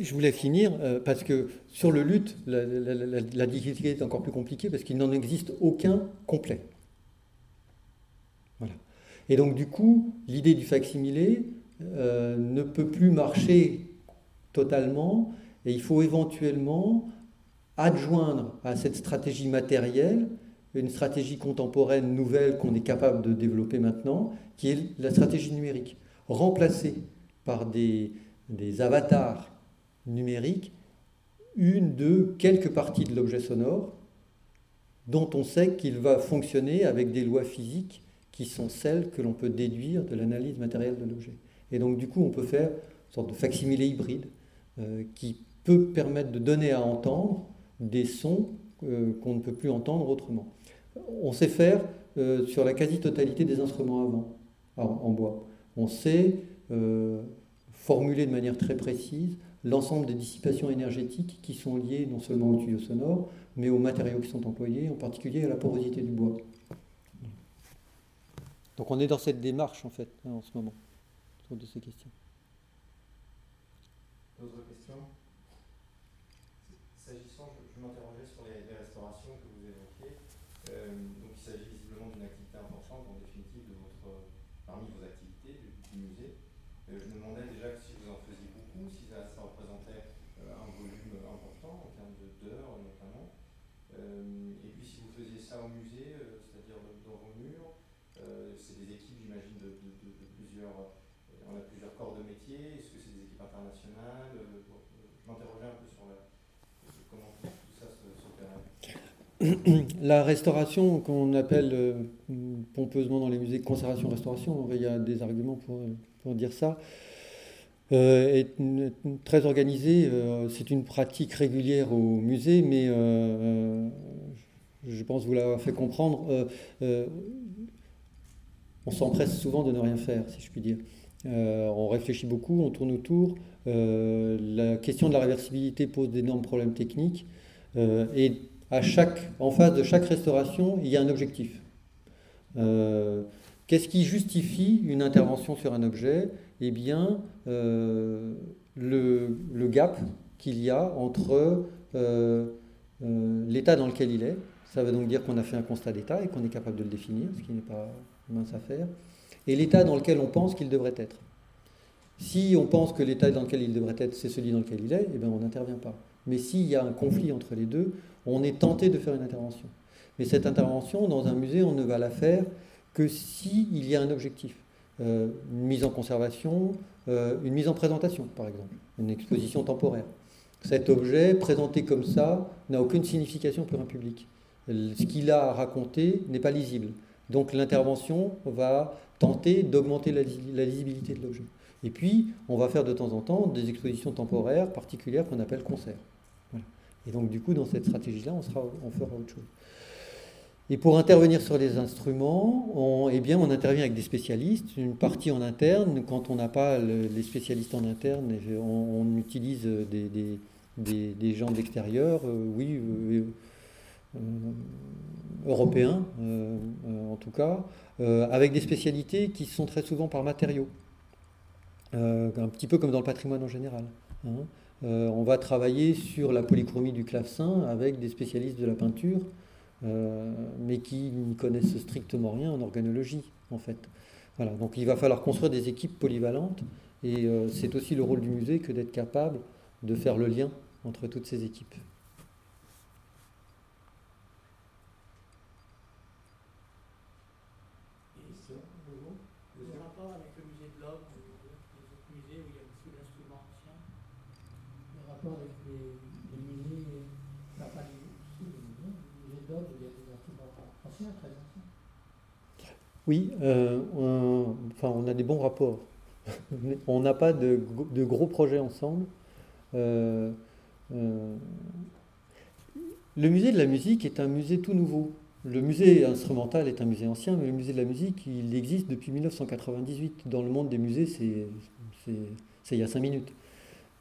Je voulais finir euh, parce que sur le luth, la, difficulté est encore plus compliquée parce qu'il n'en existe aucun complet. Voilà. Et donc du coup, l'idée du facsimilé euh, ne peut plus marcher totalement et il faut éventuellement adjoindre à cette stratégie matérielle une stratégie contemporaine nouvelle qu'on est capable de développer maintenant, qui est la stratégie numérique. Remplacer par des, avatars numériques une de quelques parties de l'objet sonore dont on sait qu'il va fonctionner avec des lois physiques qui sont celles que l'on peut déduire de l'analyse matérielle de l'objet. Et donc du coup, on peut faire une sorte de facsimilé hybride euh, qui peut permettre de donner à entendre des sons euh, qu'on ne peut plus entendre autrement. On sait faire euh, sur la quasi-totalité des instruments avant, en bois. On sait euh, formuler de manière très précise l'ensemble des dissipations énergétiques qui sont liées non seulement aux tuyaux sonores, mais aux matériaux qui sont employés, en particulier à la porosité du bois. Donc on est dans cette démarche en fait hein, en ce moment autour de ces questions. D'autres questions S'agissant, je, m'interrogeais sur les, restaurations que vous évoquiez. Euh, donc il s'agit visiblement d'une activité importante en définitive de votre, parmi vos activités du, musée. Euh, je me demandais déjà si vous en faisiez beaucoup, si ça, représentait euh, un volume important en termes d'heures notamment. et puis si vous faisiez ça au musée, c'est-à-dire dans vos murs, c'est des équipes j'imagine de, plusieurs, on a plusieurs corps de métier, est-ce que c'est des équipes internationales Je m'interrogeais un peu sur la, *clears throat* la restauration, qu'on appelle euh, pompeusement dans les musées conservation-restauration, il y a des arguments pour, dire ça. euh, est très organisé. c'est une pratique régulière au musée, mais je pense vous l'avoir fait comprendre. on s'empresse souvent de ne rien faire, si je puis dire. on réfléchit beaucoup, on tourne autour. la question de la réversibilité pose d'énormes problèmes techniques. À chaque, en face de chaque restauration, il y a un objectif. Qu'est-ce qui justifie une intervention sur un objet? Eh bien, euh, le, gap qu'il y a entre euh, euh, l'état dans lequel il est, ça veut donc dire qu'on a fait un constat d'état et qu'on est capable de le définir, ce qui n'est pas mince à faire, et l'état dans lequel on pense qu'il devrait être. Si on pense que l'état dans lequel il devrait être, c'est celui dans lequel il est, eh bien on n'intervient pas. Mais s'il y a un conflit entre les deux, on est tenté de faire une intervention. Mais cette intervention, dans un musée, on ne va la faire que s'il y a un objectif. Euh, une mise en conservation, euh, une mise en présentation, par exemple, une exposition temporaire. Cet objet, présenté comme ça, n'a aucune signification pour un public. Ce qu'il a à raconter n'est pas lisible. Donc l'intervention va tenter d'augmenter la, lisibilité de l'objet. Et puis, on va faire de temps en temps des expositions temporaires particulières qu'on appelle concerts. Et donc, du coup, dans cette stratégie-là, on, fera autre chose. Et pour intervenir sur les instruments, on, eh bien, on intervient avec des spécialistes, une partie en interne. Quand on n'a pas les spécialistes en interne, on, utilise des, gens d'extérieur, euh, oui, euh, euh, européens en tout cas, avec des spécialités qui sont très souvent par matériaux, un petit peu comme dans le patrimoine en général. Hein. On va travailler sur la polychromie du clavecin avec des spécialistes de la peinture. Euh, mais qui n'y connaissent strictement rien en organologie, en fait. Donc il va falloir construire des équipes polyvalentes, et euh, c'est aussi le rôle du musée que d'être capable de faire le lien entre toutes ces équipes. Oui, euh, on, enfin, on a des bons rapports. *laughs* on n'a pas de, gros projets ensemble. Euh, euh, le musée de la musique est un musée tout nouveau. Le musée instrumental est un musée ancien, mais le musée de la musique, il existe depuis 1998. Dans le monde des musées, c'est il y a cinq minutes.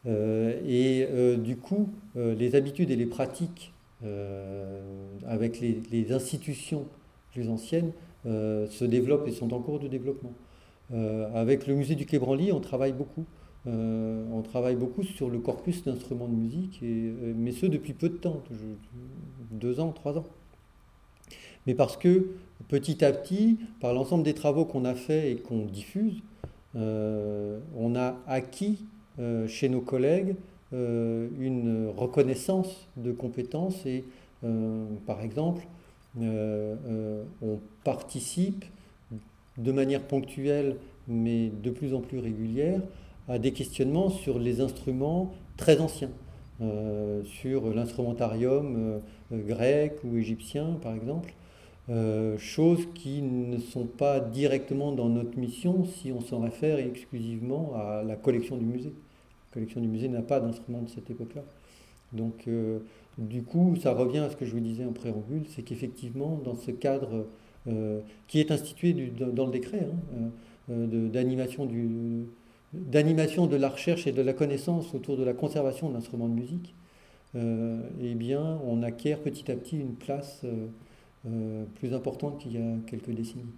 et du coup, les habitudes et les pratiques avec les, institutions plus anciennes se développent et sont en cours de développement. Euh, avec le musée du Quai Branly, on travaille beaucoup. Euh, on travaille beaucoup sur le corpus d'instruments de musique, mais ce depuis peu de temps, deux ans, trois ans. Mais parce que petit à petit, par l'ensemble des travaux qu'on a faits et qu'on diffuse, on a acquis chez nos collègues une reconnaissance de compétences et, par exemple, euh, euh, on participe de manière ponctuelle, mais de plus en plus régulière, à des questionnements sur les instruments très anciens, euh, sur l'instrumentarium grec ou égyptien, par exemple. choses qui ne sont pas directement dans notre mission si on s'en réfère exclusivement à la collection du musée. La collection du musée n'a pas d'instruments de cette époque-là. Donc du coup, ça revient à ce que je vous disais en préambule, c'est qu'effectivement, dans ce cadre euh, qui est institué dans le décret hein, euh, euh, d'animation de la recherche et de la connaissance autour de la conservation de l'instrument de musique, eh bien, on acquiert petit à petit une place plus importante qu'il y a quelques décennies.